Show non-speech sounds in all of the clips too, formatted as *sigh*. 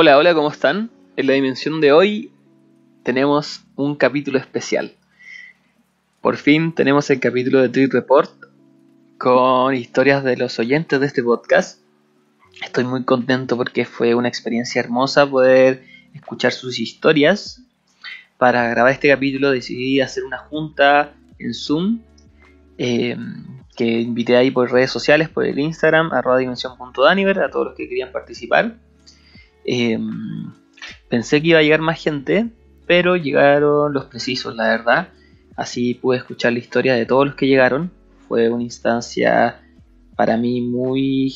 Hola, hola, ¿cómo están? En la dimensión de hoy tenemos un capítulo especial. Por fin tenemos el capítulo de Tweet Report con historias de los oyentes de este podcast. Estoy muy contento porque fue una experiencia hermosa poder escuchar sus historias. Para grabar este capítulo decidí hacer una junta en Zoom eh, que invité ahí por redes sociales, por el Instagram, arroba dimensión.daniver, a todos los que querían participar. Em, pensé que iba a llegar más gente, pero llegaron los precisos, la verdad. Así pude escuchar la historia de todos los que llegaron. Fue una instancia para mí muy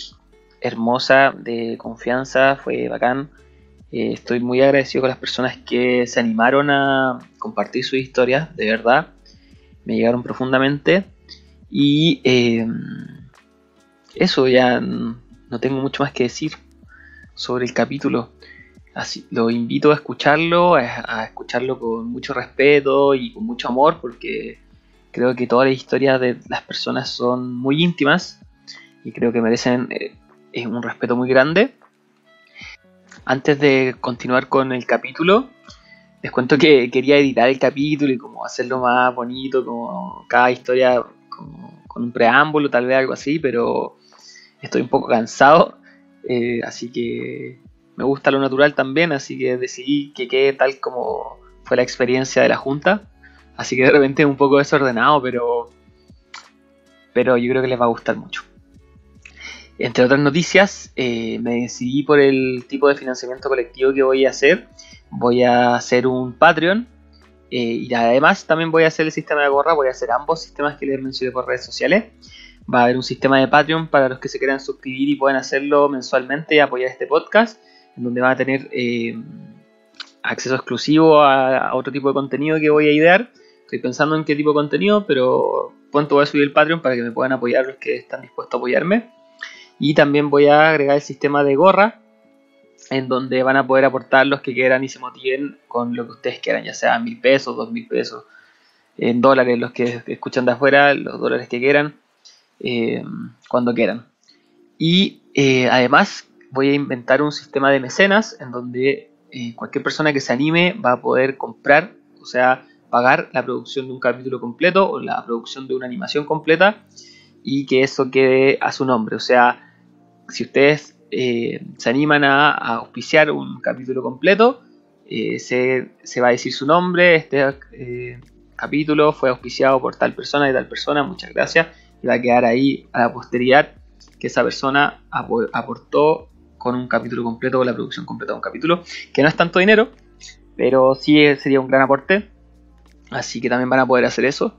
hermosa, de confianza, fue bacán. Eh, estoy muy agradecido con las personas que se animaron a compartir sus historias, de verdad. Me llegaron profundamente. Y em, eso ya no tengo mucho más que decir sobre el capítulo. Así, lo invito a escucharlo, a, escucharlo con mucho respeto y con mucho amor, porque creo que todas las historias de las personas son muy íntimas y creo que merecen eh, un respeto muy grande. Antes de continuar con el capítulo, les cuento que quería editar el capítulo y como hacerlo más bonito, como cada historia con un preámbulo, tal vez algo así, pero estoy un poco cansado eh, así que me gusta lo natural también, así que decidí que quede tal como fue la experiencia de la junta. Así que de repente es un poco desordenado, pero, pero yo creo que les va a gustar mucho. Entre otras noticias, eh, me decidí por el tipo de financiamiento colectivo que voy a hacer. Voy a hacer un Patreon eh, y además también voy a hacer el sistema de gorra. Voy a hacer ambos sistemas que les mencioné por redes sociales va a haber un sistema de Patreon para los que se quieran suscribir y puedan hacerlo mensualmente y apoyar este podcast, en donde van a tener eh, acceso exclusivo a, otro tipo de contenido que voy a idear. Estoy pensando en qué tipo de contenido, pero pronto voy a subir el Patreon para que me puedan apoyar los que están dispuestos a apoyarme. Y también voy a agregar el sistema de gorra, en donde van a poder aportar los que quieran y se motiven con lo que ustedes quieran, ya sea mil pesos, dos mil pesos, en dólares, los que escuchan de afuera, los dólares que quieran. Eh, cuando quieran. Y eh, además voy a inventar un sistema de mecenas en donde eh, cualquier persona que se anime va a poder comprar, o sea, pagar la producción de un capítulo completo o la producción de una animación completa y que eso quede a su nombre. O sea, si ustedes se animan a, auspiciar un capítulo completo, se, se, va a decir su nombre, este capítulo fue auspiciado por tal persona y tal persona, muchas gracias va a quedar ahí a la posteridad que esa persona aportó con un capítulo completo, con la producción completa de un capítulo, que no es tanto dinero, pero sí sería un gran aporte. Así que también van a poder hacer eso.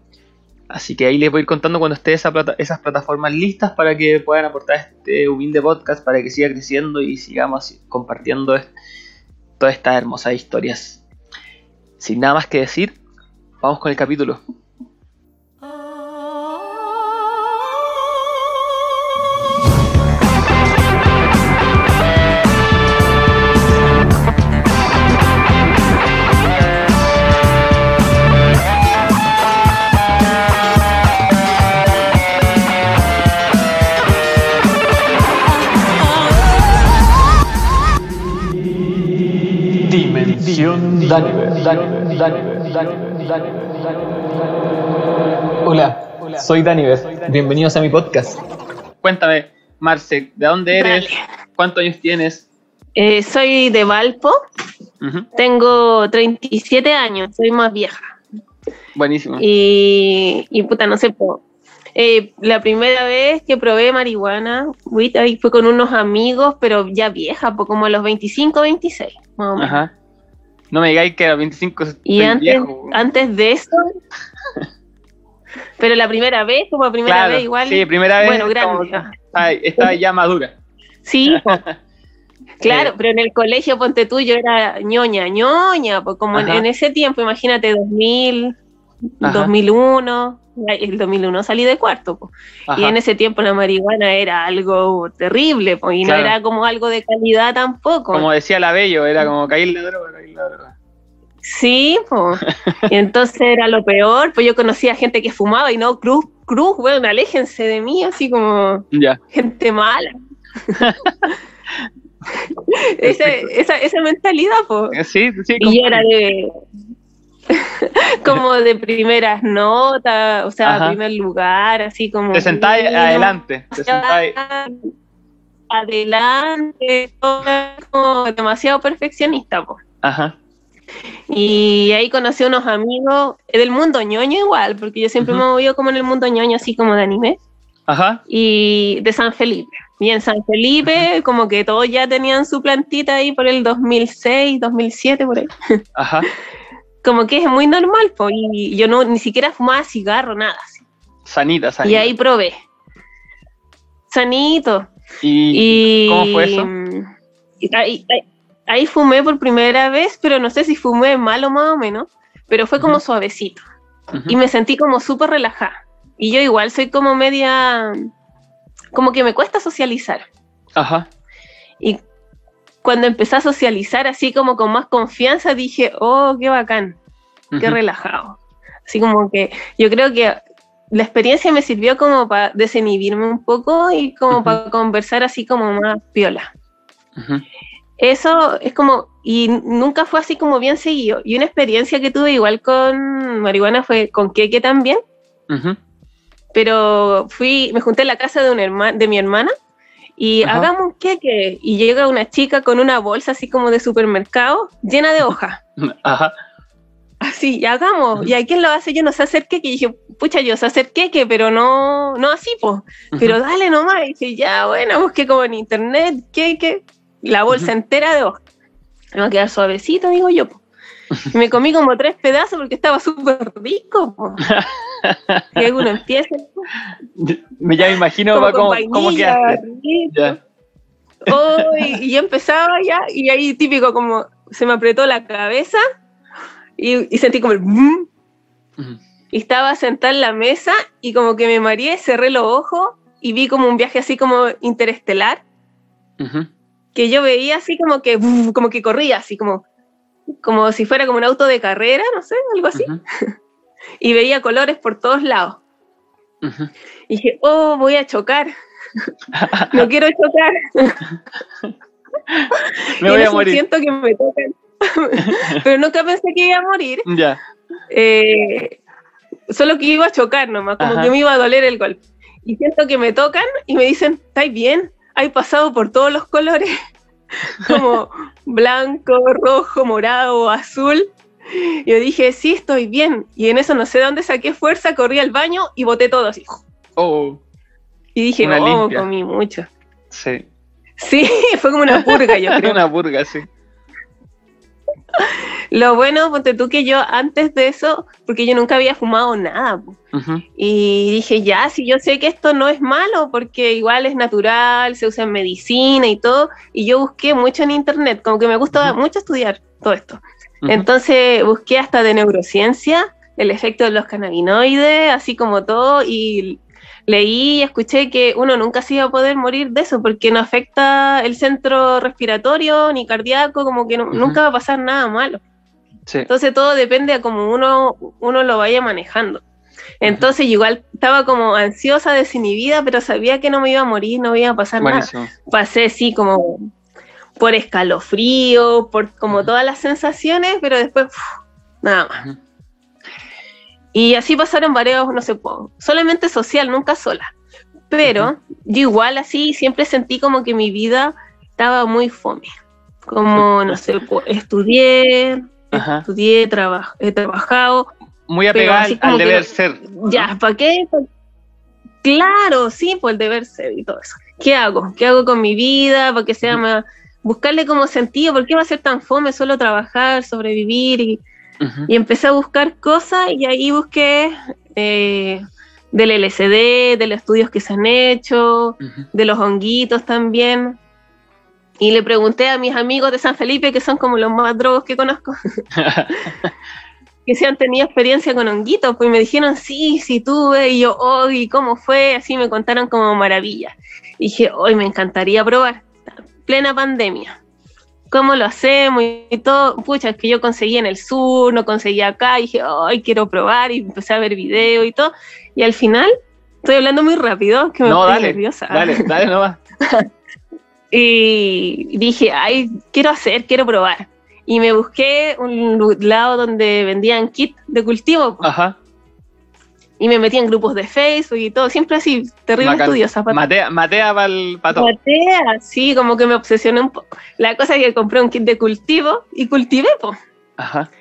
Así que ahí les voy a ir contando cuando estén esas plataformas listas para que puedan aportar este humilde podcast para que siga creciendo y sigamos compartiendo todas estas hermosas historias. Sin nada más que decir, vamos con el capítulo. Hola, soy Daniver. Bienvenidos a mi podcast. Cuéntame, Marce, ¿de dónde eres? ¿Cuántos años tienes? Eh, soy de Valpo. Tengo 37 años, soy más vieja. Buenísimo. Y, y puta, no sé, eh, la primera vez que probé marihuana, fue con unos amigos, pero ya vieja, como a los 25, 26, Ajá. No me digáis que a 25 Y antes, antes de eso. pero la primera vez, como primera vez, igual. Sí, primera vez. Bueno, grande. Estaba, ya madura. Sí, *laughs* claro, pero en el colegio, ponte tú, yo era ñoña, ñoña, pues como en, ese tiempo, imagínate, 2000, 2001, el 2001 salí de cuarto, y en ese tiempo la marihuana era algo terrible, y no era como algo de calidad tampoco. Como decía la Bello, era como caer la droga, la droga. Sí, pues. *laughs* y entonces era lo peor, pues yo conocía gente que fumaba y no, Cruz, Cruz, bueno, aléjense de mí, así como ya. gente mala. *laughs* *laughs* esa, esa, mentalidad, po. Eh, sí, sí. Y era de *laughs* como de primeras notas, o sea, primer lugar, así como. Te sentáis adelante. Te sentáis. Adelante, como demasiado perfeccionista, po. Ajá. Y ahí conocí a unos amigos del mundo ñoño igual, porque yo siempre me he movido como en el mundo ñoño, así como de anime. Ajá. Y de San Felipe. Y en San Felipe, como que todos ya tenían su plantita ahí por el 2006, 2007, por ahí. Ajá. *laughs* como que es muy normal, pues, y yo no ni siquiera fumaba cigarro, nada. Así. Sanita, sanita. Y ahí probé. Sanito. ¿Y, cómo fue eso? Ahí, ahí, fumé por primera vez, pero no sé si fumé malo más o menos, pero fue como suavecito. Y me sentí como súper relajada. Y yo igual soy como media, como que me cuesta socializar. Ajá. Y cuando empecé a socializar así como con más confianza, dije, oh, qué bacán, qué relajado. Así como que yo creo que la experiencia me sirvió como para desinhibirme un poco y como para conversar así como más piola. Eso es como, y nunca fue así como bien seguido. Y una experiencia que tuve igual con marihuana fue con queque también pero fui, me junté en la casa de, una de mi hermana y hagamos un queque. Y llega una chica con una bolsa así como de supermercado llena de hojas. *laughs* Ajá. Así, y hagamos. ¿Y a quién lo hace? Yo no sé hacer queque. Y dije, pucha, yo sé hacer queque, pero no, no así, pues. Pero dale nomás. Y dije, ya, bueno, busqué como en internet, queque. La bolsa entera de hojas. Me va a quedar suavecito, digo yo. Me comí como tres pedazos porque estaba súper rico. y uno empieza. Me ya me imagino como, como, como que y, y, empezaba ya, y ahí típico como se me apretó la cabeza y, sentí como el y estaba sentada en la mesa y como que me mareé, cerré los ojos y vi como un viaje así como interestelar que yo veía así como que como que corría así como como si fuera como un auto de carrera, no sé, algo así. *laughs* y veía colores por todos lados. Y dije, oh, voy a chocar. *laughs* no quiero chocar. *laughs* me voy a morir. Siento que me tocan. Pero nunca pensé que iba a morir. Ya. Eh, solo que iba a chocar nomás, como que me iba a doler el golpe. Y siento que me tocan y me dicen, ¿estáis bien? Hay pasado por todos los colores. *laughs* como blanco, rojo, morado, azul. Yo dije, sí, estoy bien. Y en eso no sé dónde saqué fuerza, corrí al baño y boté todo así. Oh. Y dije, oh, comí mucho. Sí. Sí, *laughs* fue como una purga, yo *laughs* creo. una purga, sí. Lo bueno, ponte tú que yo antes de eso, porque yo nunca había fumado nada, y dije, ya, si yo sé que esto no es malo, porque igual es natural, se usa en medicina y todo, y yo busqué mucho en internet, como que me gusta mucho estudiar todo esto. Entonces busqué hasta de neurociencia, el efecto de los cannabinoides, así como todo, y leí y escuché que uno nunca se iba a poder morir de eso porque no afecta el centro respiratorio ni cardíaco, como que nunca va a pasar nada malo. Entonces todo depende a cómo uno, uno lo vaya manejando. Entonces igual estaba como ansiosa, desinhibida, pero sabía que no me iba a morir, no me iba a pasar nada. Pasé así como por escalofrío, por como todas las sensaciones, pero después nada más. Y así pasaron varios, no sé, solamente social, nunca sola. Pero yo igual así siempre sentí como que mi vida estaba muy fome. Como, no sé, estudié, estudié, he trabajado. Muy apegada al deber ser. Ya, ¿para qué? Claro, sí, pues el deber ser y todo eso. ¿Qué hago? ¿Qué hago con mi vida? ¿Para que sea más... Buscarle como sentido, ¿por qué va a ser tan fome solo trabajar, sobrevivir y y empecé a buscar cosas y ahí busqué eh, del LCD, de los estudios que se han hecho, de los honguitos también. Y le pregunté a mis amigos de San Felipe, que son como los más drogos que conozco, *laughs* que si han tenido experiencia con honguitos, pues me dijeron, sí, sí tuve, y yo, oh, ¿y cómo fue? Así me contaron como maravilla. Y dije, hoy me encantaría probar, plena pandemia cómo lo hacemos y todo. Pucha, es que yo conseguí en el sur, no conseguí acá, y dije, ay, quiero probar, y empecé a ver videos y todo. Y al final, estoy hablando muy rápido, que me no, estoy dale, nerviosa. Dale, dale va. *laughs* Y dije, ay, quiero hacer, quiero probar. Y me busqué un lado donde vendían kit de cultivo. Ajá. Y me metí en grupos de Facebook y todo, siempre así, terrible estudiosa. Matea, matea para el pato. Matea, sí, como que me obsesioné un poco. La cosa es que compré un kit de cultivo y cultivé, pues. Ajá.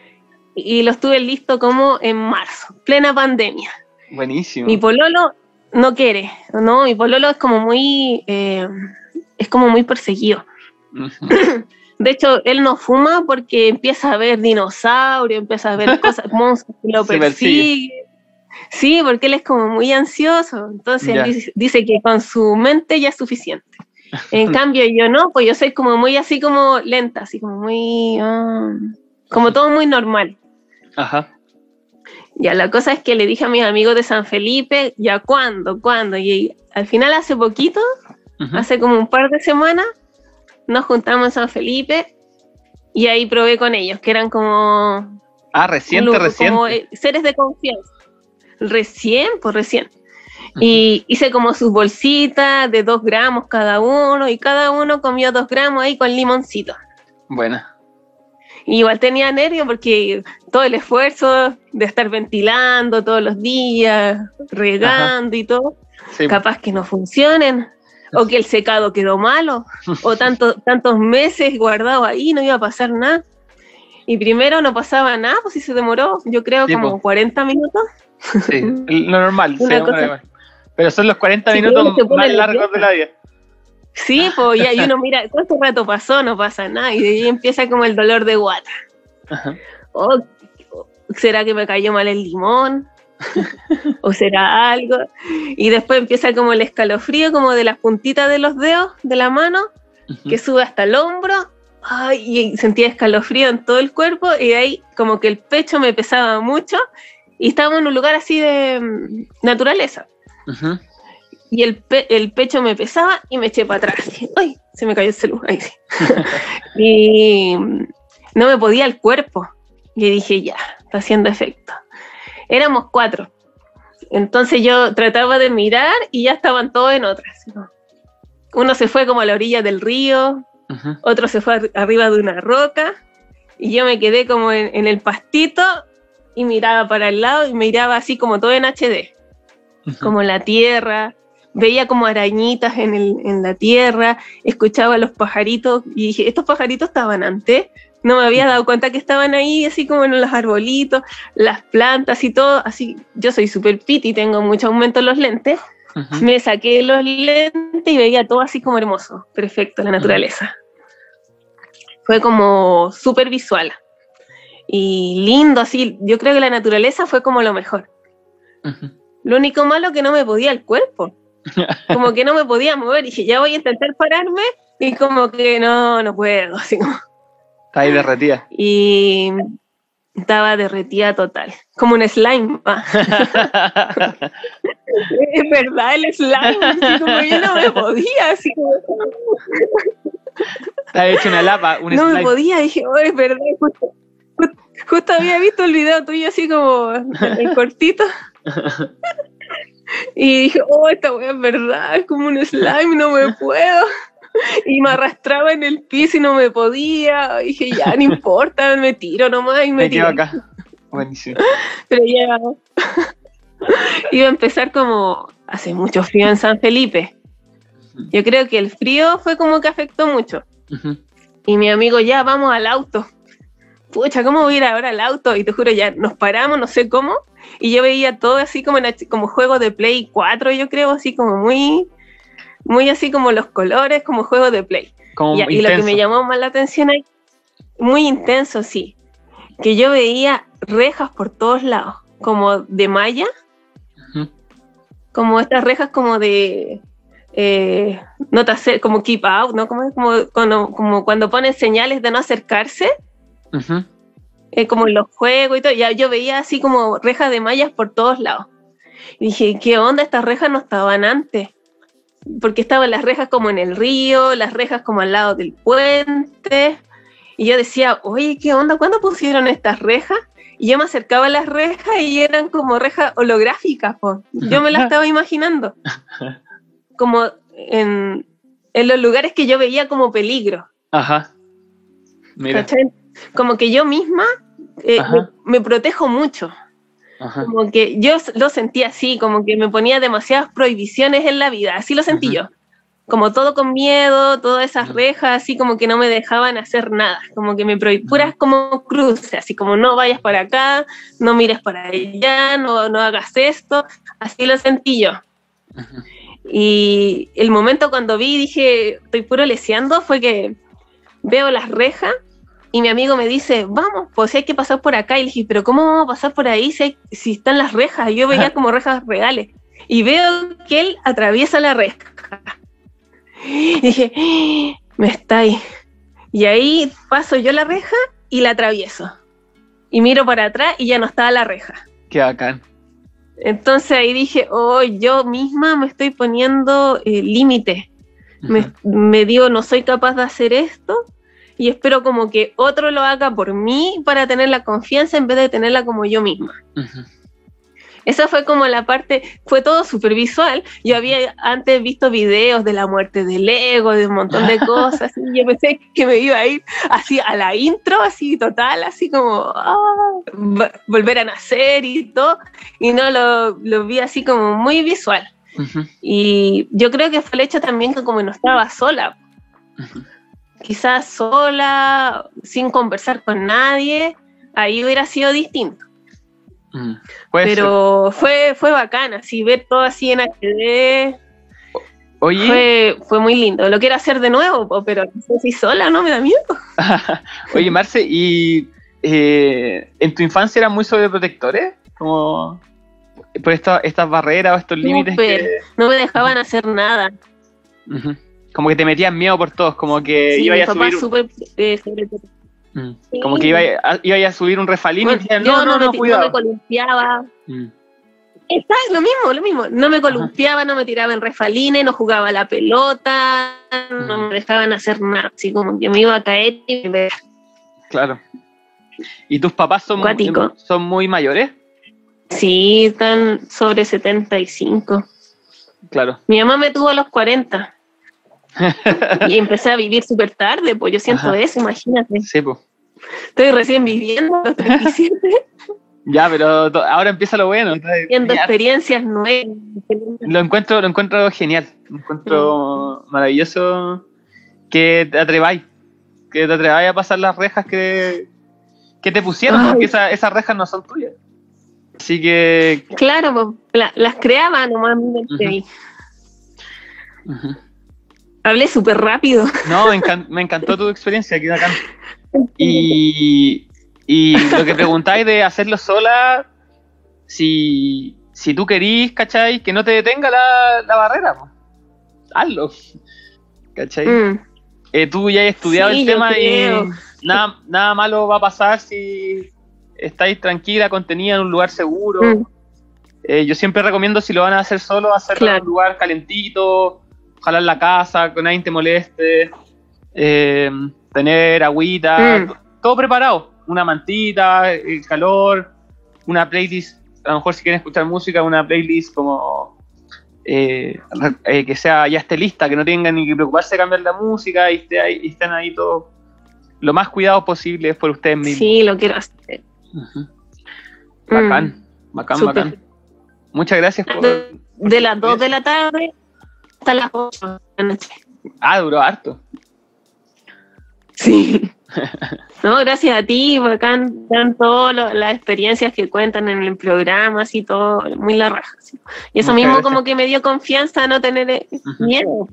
Y lo estuve listo como en marzo, plena pandemia. Buenísimo. Mi pololo no quiere, ¿no? Mi pololo es como muy, eh, es como muy perseguido. *clears throat* De hecho, él no fuma porque empieza a ver dinosaurios, empieza a ver *laughs* cosas, monstruos que lo persiguen. Sí, porque él es como muy ansioso. Entonces dice, que con su mente ya es suficiente. En *laughs* cambio, yo no, pues yo soy como muy así como lenta, así como muy. Ah, como todo muy normal. Ajá. Ya, la cosa es que le dije a mis amigos de San Felipe, ya cuándo, cuándo. Y al final, hace poquito, hace como un par de semanas, nos juntamos en San Felipe y ahí probé con ellos, que eran como... Ah, reciente, reciente. Como eh, seres de confianza. Recién, pues recién. Y hice como sus bolsitas de dos gramos cada uno y cada uno comió dos gramos ahí con limoncito. Buena. igual tenía nervio porque todo el esfuerzo de estar ventilando todos los días, regando y todo, capaz que no funcionen o que el secado quedó malo, o *laughs* tanto, tantos meses guardado ahí, no iba a pasar nada. Y primero no pasaba nada, pues si se demoró, yo creo como 40 minutos. Sí, *laughs* lo normal, pero son los 40 minutos más largos de la vida. Sí, *laughs* pues y ahí uno mira, ¿cuánto rato pasó? No pasa nada, y de ahí empieza como el dolor de guata. O, ¿Será que me cayó mal el limón? *laughs* o será algo. Y después empieza como el escalofrío, como de las puntitas de los dedos de la mano, que sube hasta el hombro. y sentía escalofrío en todo el cuerpo y de ahí como que el pecho me pesaba mucho y estábamos en un lugar así de mm, naturaleza. Y el, el, pecho me pesaba y me eché para atrás. ¡Ay! Se me cayó el celular. *laughs* y mm, no me podía el cuerpo. Y dije, ya, está haciendo efecto éramos cuatro. Entonces yo trataba de mirar y ya estaban todos en otras. Uno se fue como a la orilla del río, otro se fue arriba de una roca y yo me quedé como en, el pastito y miraba para el lado y miraba así como todo en HD, como la tierra, veía como arañitas en, en la tierra, escuchaba los pajaritos y dije, estos pajaritos estaban antes, no me había dado cuenta que estaban ahí, así como en los arbolitos, las plantas y todo. Así, yo soy súper piti, tengo mucho aumento en los lentes. Me saqué los lentes y veía todo así como hermoso, perfecto, la naturaleza. Fue como súper visual y lindo, así. Yo creo que la naturaleza fue como lo mejor. Lo único malo que no me podía el cuerpo. *laughs* Como que no me podía mover. Y dije, ya voy a intentar pararme. Y como que no, no puedo. Así como Está ahí derretida. Y estaba derretida total, como un slime. *laughs* es verdad, el slime, como yo no me podía, así como... Hecho una lapa, un No me podía, dije, oh, es verdad, justo, había visto el video tuyo así como el cortito. *laughs* y dije, oh, esta wea es verdad, es como un slime, no me puedo. *laughs* y me arrastraba en el piso y no me podía. Y dije, ya, no importa, me tiro nomás y me, me tiro. acá. Buenísimo. *laughs* Pero ya *laughs* iba a empezar como hace mucho frío en San Felipe. Yo creo que el frío fue como que afectó mucho. Y mi amigo, ya, vamos al auto. Pucha, ¿cómo voy a ir ahora al auto? Y te juro, ya nos paramos, no sé cómo. Y yo veía todo así como, como juego de Play 4, yo creo, así como muy muy así como los colores, como juego de play. y, lo que me llamó más la atención ahí, muy intenso, sí, que yo veía rejas por todos lados, como de malla, como estas rejas como de eh, no como keep out, ¿no? Como, como, como, cuando ponen señales de no acercarse, eh, como en los juegos y todo, ya yo veía así como rejas de mallas por todos lados. Y dije, ¿qué onda? Estas rejas no estaban antes porque estaban las rejas como en el río, las rejas como al lado del puente, y yo decía, oye, ¿qué onda? ¿Cuándo pusieron estas rejas? Y yo me acercaba a las rejas y eran como rejas holográficas, yo me las *laughs* estaba imaginando, como en, en los lugares que yo veía como peligro. Ajá. Mira. Como que yo misma eh, me, protejo mucho. Como que yo lo sentía así, como que me ponía demasiadas prohibiciones en la vida, así lo sentí yo. Como todo con miedo, todas esas rejas, así como que no me dejaban hacer nada, como que me prohibían, puras como cruces, así como no vayas para acá, no mires para allá, no, no hagas esto, así lo sentí yo. Y el momento cuando vi, dije, estoy puro leseando, fue que veo las rejas y mi amigo me dice, vamos, pues hay que pasar por acá. Y le dije, pero ¿cómo vamos a pasar por ahí si, si están las rejas? yo veía como rejas reales. Y veo que él atraviesa la reja. Y dije, me está ahí. Y ahí paso yo la reja y la atravieso. Y miro para atrás y ya no estaba la reja. Qué bacán. Entonces ahí dije, oh, yo misma me estoy poniendo eh, límite. me, me digo, no soy capaz de hacer esto y espero como que otro lo haga por mí para tener la confianza en vez de tenerla como yo misma. Esa fue como la parte, fue todo súper visual. Yo había antes visto videos de la muerte del ego, de un montón de *laughs* cosas, y yo pensé que me iba a ir así a la intro, así total, así como ah, volver a nacer y todo, y no lo, lo vi así como muy visual. Y yo creo que fue el hecho también que como no estaba sola, quizás sola, sin conversar con nadie, ahí hubiera sido distinto. Mm, Pero fue, fue bacán, así ver todo así en HD. Oye. Fue, muy lindo. Lo quiero hacer de nuevo, pero no sé si sola, ¿no? Me da miedo. *laughs* Oye, Marce, ¿y eh, en tu infancia eran muy sobreprotectores? Como por estas barreras o estos límites. No me dejaban hacer nada como que te metías miedo por todos, como que iba a subir. Eh, mm. Como que iba a, iba a subir un refalín y decían, no, no, no, no, cuidado. No me columpiaba. Mm. Lo mismo, lo mismo. No me columpiaba, no me tiraba en refalines, no jugaba la pelota, no mm. me dejaban hacer nada. Así como que me iba a caer y me... Claro. ¿Y tus papás son, son muy mayores? Sí, están sobre 75. Claro. Mi mamá me tuvo a los 40. *laughs* y empecé a vivir súper tarde, pues yo siento eso, imagínate. Sí, pues. Estoy recién viviendo los 37. *laughs* ya, pero ahora empieza lo bueno. Viendo experiencias nuevas. Lo encuentro, lo encuentro genial. Lo encuentro maravilloso que te atreváis. Que te atreváis a pasar las rejas que, que te pusieron, porque esas rejas no son tuyas. Así que. Claro, pues, las creaba nomás Hablé súper rápido. *laughs* No, me, encantó tu experiencia aquí acá. Y, y lo que preguntáis de hacerlo sola, si, si tú querís, ¿cachai? Que no te detenga la, barrera, hazlo. ¿Cachai? Mm. Eh, tú ya has estudiado el tema y nada, nada malo va a pasar si estáis tranquila, contenida en un lugar seguro. Mm. Eh, yo siempre recomiendo si lo van a hacer solo, hacerlo en un lugar calentito, jalar la casa, que nadie te moleste, eh, tener agüita, mm. todo preparado, una mantita, el calor, una playlist, a lo mejor si quieren escuchar música, una playlist como eh, eh, que sea ya esté lista, que no tengan ni que preocuparse de cambiar la música y, esté ahí, estén ahí todos lo más cuidados posible por ustedes mismos. Sí, lo quiero hacer. Bacán, mm. bacán, bacán. Muchas gracias por... De, las 2 de la tarde hasta las 8 de la noche. Ah, duró harto. Sí. No, gracias a ti, bacán, dan todas las experiencias que cuentan en el programa, así todo, muy la raja. Y eso mismo como que me dio confianza a no tener eh, miedo.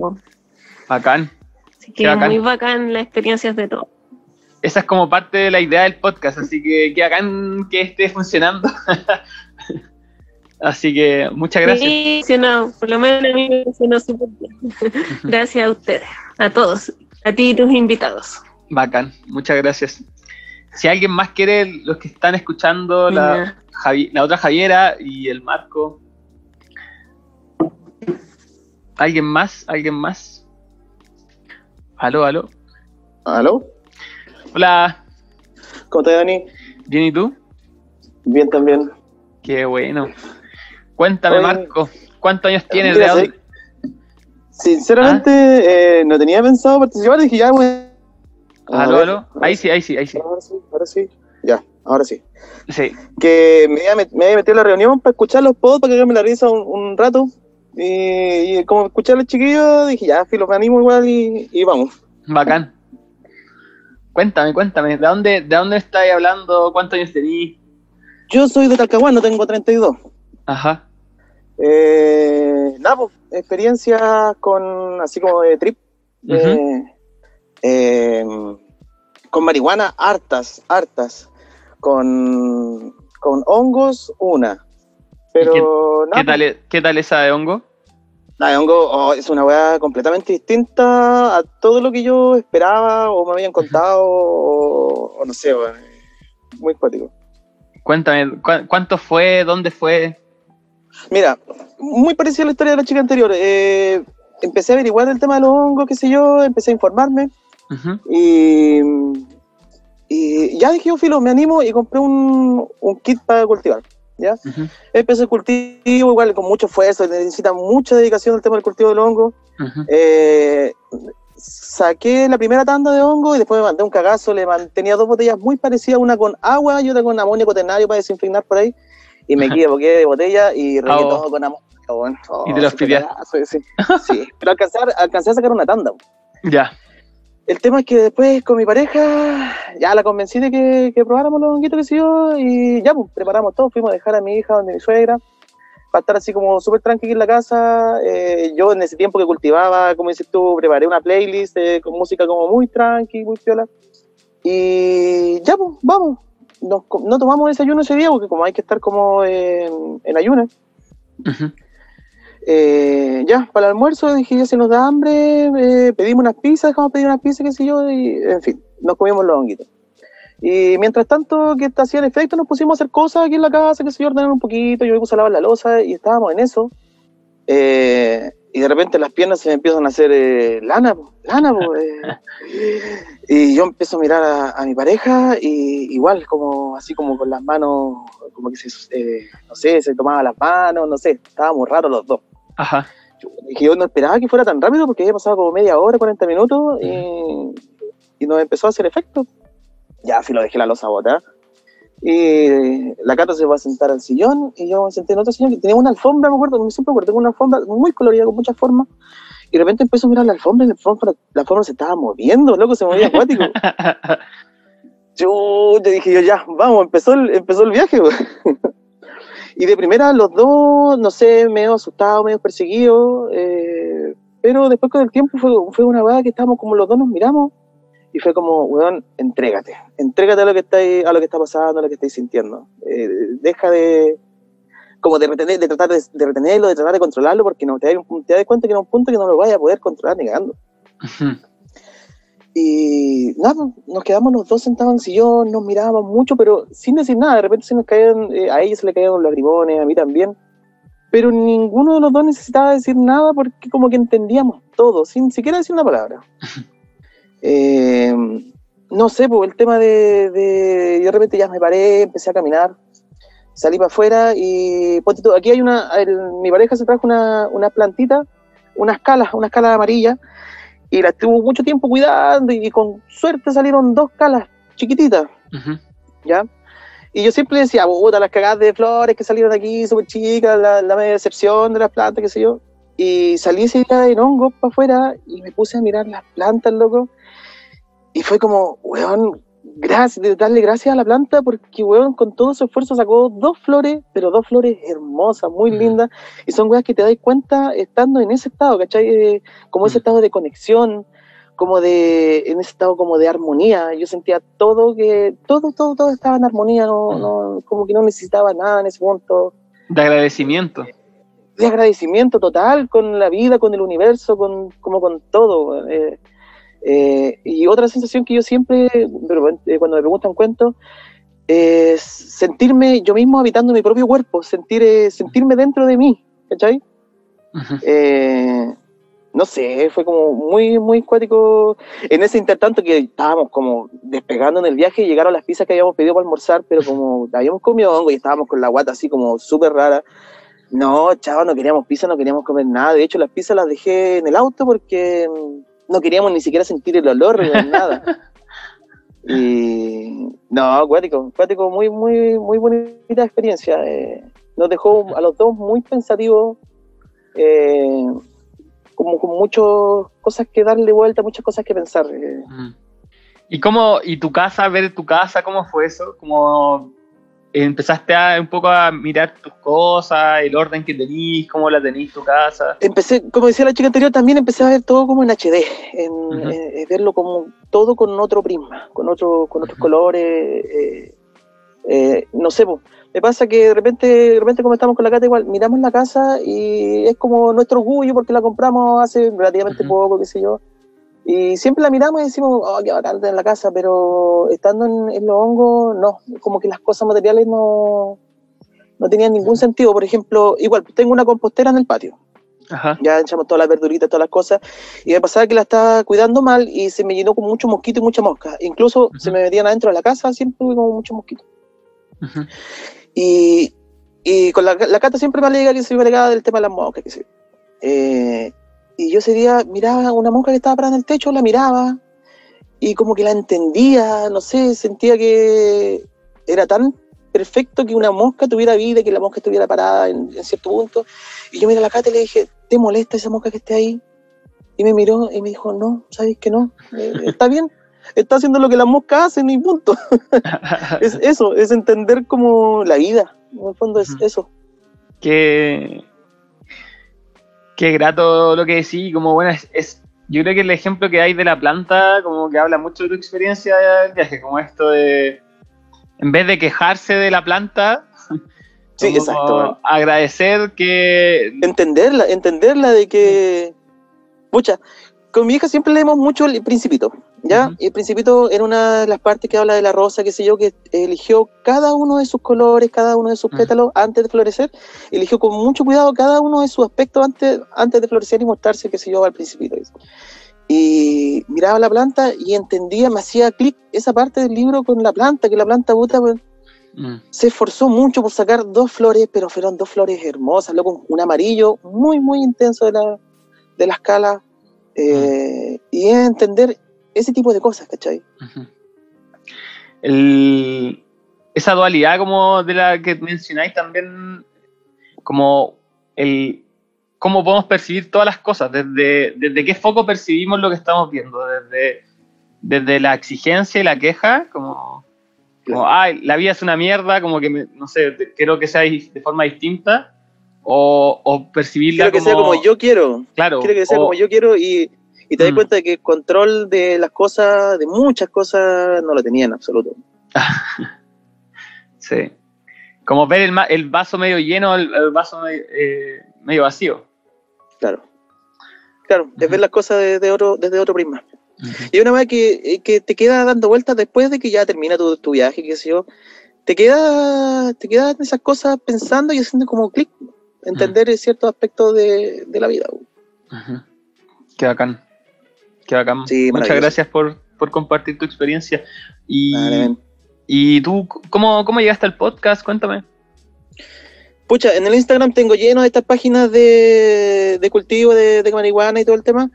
Bacán. Así que muy bacán las experiencias de todo. Esa es como parte de la idea del podcast, así que que bacán que esté funcionando. *laughs* Así que muchas gracias. Sí, por lo menos a mí me funcionó súper bien. *laughs* gracias a ustedes, a todos, a ti y tus invitados. Bacán, muchas gracias. Si alguien más quiere, los que están escuchando, la, la otra Javiera y el Marco. ¿Alguien más? ¿Alguien más? ¿Aló, aló? ¿Aló? Hola. ¿Cómo estás, Dani? Bien, ¿y tú? Bien también. Qué bueno. Cuéntame, Marco, ¿cuántos años tienes de audio? Sinceramente, eh, no tenía pensado participar, dije ya, bueno. Aló, aló. Ahí sí, ahí sí, ahí sí. Ahora sí, ahora sí. Ya, ahora sí. Sí. Que me había, met- me había metido en la reunión para escuchar los pods, para cagarme la risa un, un rato. Y, y como escuché a los chiquillos, dije ya, filo, me animo igual y, y vamos. Bacán. Cuéntame, cuéntame, ¿de dónde, de dónde estáis hablando? ¿Cuántos años tenís? Yo soy de Talcahuano, tengo 32. Ajá. Eh, nada, pues, experiencias con, así como de trip. Eh, eh, con marihuana, hartas, hartas. Con, con hongos, una. Pero nada, ¿Qué tal, e- ¿Qué tal esa de hongo? nada, hongo oh, es una weá completamente distinta a todo lo que yo esperaba o me habían contado o, o no sé, muy cuático. Cuéntame, ¿cu- ¿cuánto fue? ¿Dónde fue? Mira, muy parecida a la historia de la chica anterior. eh, empecé a averiguar el tema de los hongos, qué sé yo, empecé a informarme. Y, y ya dije, yo, filo, me animo y compré un, un kit para cultivar. ¿ya? Empecé el cultivo, igual con mucho esfuerzo, necesita mucha dedicación el tema del cultivo del hongo. Ujú. Eh, saqué la primera tanda de hongo y después me mandé un cagazo, le man- tenía dos botellas muy parecidas, una con agua y otra con amonio cuaternario para desinfectar por ahí. Y me equivoqué de botella y regué Oh. todo con amonio. bueno. Y te los pidiaste. Sí, *laughs* sí. pero alcancé, a- alcancé a sacar una tanda. Ya. El tema es que después con mi pareja ya la convencí de que, que probáramos los honguitos que sé yo y ya pues preparamos todo, fuimos a dejar a mi hija donde mi suegra para estar así como súper tranquila en la casa. Eh, yo en ese tiempo que cultivaba, como dices tú, preparé una playlist eh, con música como muy tranqui, muy piola. Y ya pues, vamos. Nos no tomamos desayuno ese día porque como hay que estar como en, en ayunas. Eh, ya, para el almuerzo dije, ya se nos da hambre, eh, pedimos unas pizzas, dejamos pedir unas pizzas, qué sé yo, y en fin, nos comimos los honguitos. Y mientras tanto que hacía el efecto, nos pusimos a hacer cosas aquí en la casa, qué sé yo, ordenar un poquito, yo me puse a lavar la losa y estábamos en eso. Eh, y de repente las piernas se me empiezan a hacer eh, lana, po, lana, po, eh. *laughs* y yo empiezo a mirar a, a mi pareja y igual, como así como con las manos, como que se, eh, no sé, se tomaba las manos, no sé, estábamos raros los dos. Ajá. Y que yo no esperaba que fuera tan rápido porque había pasado como media hora, 40 minutos y, y nos empezó a hacer efecto. Ya, fui lo dejé la losa botar. Y la Cata se va a sentar al sillón y yo me senté en otro sillón que tenía una alfombra, me acuerdo, me siempre acuerdo, tengo una alfombra muy colorida con muchas formas. Y de repente empiezo a mirar la alfombra y la alfombra, la alfombra se estaba moviendo, loco, se movía acuático. *laughs* Yo, yo dije yo, ya, vamos, empezó el, empezó el viaje. y de primera los dos, no sé, medio asustados, medio perseguidos, eh, pero después con el tiempo fue, fue una weá que estábamos como los dos nos miramos y fue como, weón, entrégate, entrégate a lo que está, a lo que está pasando, a lo que estáis sintiendo. Eh, deja de como de retener, de tratar de, de retenerlo, de tratar de controlarlo, porque no te das, te das cuenta que en un punto que no lo vaya a poder controlar ni cagando. Ujú. Y nada, nos quedamos los dos sentados en el sillón, nos mirábamos mucho, pero sin decir nada. De repente se nos caían, eh, a ella se le caían los lagrimones, a mí también. Pero ninguno de los dos necesitaba decir nada porque como que entendíamos todo, sin siquiera decir una palabra. *laughs* Eh, no sé, pues el tema de, de, yo de repente ya me paré, empecé a caminar, salí para afuera y aquí hay una, el- mi pareja se trajo una, una plantita, unas calas, unas calas amarillas, y la estuvo mucho tiempo cuidando y con suerte salieron dos calas chiquititas. ¿ya? Y yo siempre decía, puta, las cagadas de flores que salieron de aquí, súper chicas, la, la media decepción de las plantas, qué sé yo. Y salí ese día en hongos para afuera y me puse a mirar las plantas, loco. Y fue como, weón, gracias, de darle gracias a la planta porque, weón, con todo su esfuerzo sacó dos flores, pero dos flores hermosas, muy Mm. lindas. Y son weas que te das cuenta estando en ese estado, ¿cachai? Eh, como ese Mm. estado de conexión, como de, en ese estado como de armonía. Yo sentía todo que, todo, todo, todo estaba en armonía, no, Mm. no, como que no necesitaba nada en ese punto. De agradecimiento. De agradecimiento total con la vida, con el universo, con, como con todo. eh, eh, y otra sensación que yo siempre, eh, cuando me preguntan cuentos, es sentirme yo mismo habitando mi propio cuerpo, sentir, eh, sentirme dentro de mí, ¿cachai? Eh, no sé, fue como muy, muy cuático. En ese intertanto que estábamos como despegando en el viaje, llegaron las pizzas que habíamos pedido para almorzar, pero como *laughs* habíamos comido hongo y estábamos con la guata así como súper rara, No, chavo, no queríamos pizza, no queríamos comer nada. De hecho, las pizzas las dejé en el auto porque no queríamos ni siquiera sentir el olor, ni *laughs* nada. Y no, acuático, acuático, muy, muy, muy bonita experiencia. Eh, nos dejó a los dos muy pensativos, eh, como con muchas cosas que darle vuelta, muchas cosas que pensar. Eh. Mm. ¿Y cómo, y tu casa, ver tu casa, cómo fue eso? ¿Cómo empezaste a un poco a mirar tus cosas, el orden que tenís, cómo la tenís tu casa? Empecé, como decía la chica anterior, también empecé a ver todo como en HD, en, verlo como todo con otro prisma, con otro, con otros colores. Eh, eh, no sé, me pasa que de repente, de repente como estamos con la cata igual, miramos la casa y es como nuestro orgullo porque la compramos hace relativamente poco, qué sé yo y siempre la miramos y decimos, oh, qué bacán en la casa, pero estando en, los hongos, no, como que las cosas materiales no, no tenían ningún sentido. Por ejemplo, igual, tengo una compostera en el patio. Ya echamos todas las verduritas, todas las cosas. Y me pasaba que la estaba cuidando mal y se me llenó con mucho mosquito y mucha mosca. Incluso se me metían adentro de la casa, siempre como mucho mosquito. y, y, con la, la, cata siempre me alega que se me alegaba del tema de las moscas. Que eh, y yo ese día miraba a una mosca que estaba parada en el techo, la miraba y como que la entendía, no sé, sentía que era tan perfecto que una mosca tuviera vida, que la mosca estuviera parada en, cierto punto. Y yo miré a la Cata y le dije, ¿te molesta esa mosca que esté ahí? Y me miró y me dijo, no, ¿sabes que no? Eh, está bien, está haciendo lo que las moscas hacen y punto. *laughs* es eso, es entender como la vida, en el fondo es eso. Que Qué grato lo que decís, como bueno, es, yo creo que el ejemplo que hay de la planta, como que habla mucho de tu experiencia del viaje, como esto de, en vez de quejarse de la planta, *laughs* sí, exacto. agradecer que... Entenderla, entenderla de que, mucha, con mi hija siempre leemos mucho el Principito, ¿ya? Y el Principito era una de las partes que habla de la rosa, qué sé yo, que eligió cada uno de sus colores, cada uno de sus pétalos antes de florecer, eligió con mucho cuidado cada uno de sus aspectos antes, antes de florecer y mostrarse, qué sé yo, al Principito. Y miraba la planta y entendía, me hacía clic esa parte del libro con la planta, que la planta puta, pues, se esforzó mucho por sacar dos flores, pero fueron dos flores hermosas, luego un amarillo muy, muy intenso de la, de la escala eh, y entender ese tipo de cosas, ¿cachai? esa dualidad como de la que mencionáis también, como el cómo podemos percibir todas las cosas, desde, desde qué foco percibimos lo que estamos viendo, desde, desde la exigencia y la queja, como, como ay, la vida es una mierda, como que, no sé, quiero que sea de forma distinta, o, o percibirla quiero que sea como yo quiero. Claro. Quiero que sea como yo quiero y, y te das mm. cuenta de que el control de las cosas, de muchas cosas, no lo tenía en absoluto. *laughs* sí. Como ver el, el vaso medio lleno, el, el vaso eh, medio, vacío. Claro. Claro, es ver las cosas desde otro, desde otro prisma. Y una vez que, eh, que, te queda dando vueltas después de que ya termina tu, tu viaje, qué sé yo, te queda, te quedan esas cosas pensando y haciendo como clic entender ciertos aspectos de, la vida. Qué bacán. Qué bacán. Muchas gracias por, compartir tu experiencia. Y, y tú, ¿cómo, ¿cómo llegaste al podcast? Cuéntame. Pucha, en el Instagram tengo lleno de estas páginas de, cultivo de, marihuana y todo el tema.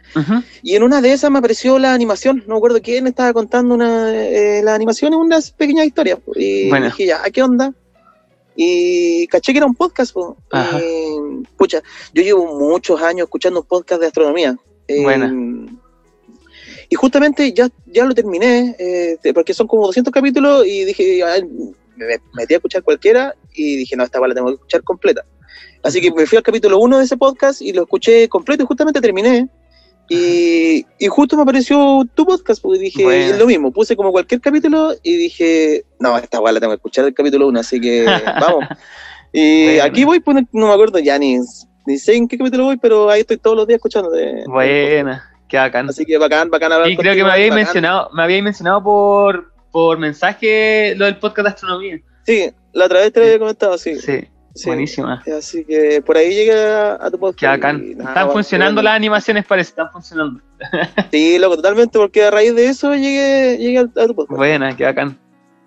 Y en una de esas me apareció la animación. No me acuerdo quién estaba contando una, eh, la animación y unas pequeñas historias. Y dije, ya, ¿qué onda? Y caché que era un podcast. pucha, yo llevo muchos años escuchando un podcast de astronomía. Eh, y justamente ya, ya lo terminé, eh, porque son como 200 capítulos y dije, me metí a escuchar cualquiera y dije, no, esta la tengo que escuchar completa. Así que me fui al capítulo 1 de ese podcast y lo escuché completo y justamente terminé. Y, y, justo me apareció tu podcast, porque dije, es lo mismo, puse como cualquier capítulo y dije, no, esta guay la tengo que escuchar el capítulo 1, así que *laughs* vamos. Y aquí voy, pues, no me acuerdo ya ni, ni sé en qué capítulo voy, pero ahí estoy todos los días escuchando. Buena, qué bacán. Así que bacán, bacán hablar Y creo que me habéis mencionado, me habíais mencionado por, por mensaje lo del podcast de astronomía. Sí, la otra vez te lo había comentado, sí. Sí. Buenísima. Así que por ahí llegué a, tu podcast. Qué bacán. están funcionando las animaciones, parece, están funcionando. *laughs* sí, loco, totalmente, porque a raíz de eso llegué, llegué a, tu podcast. Buena, qué bacán.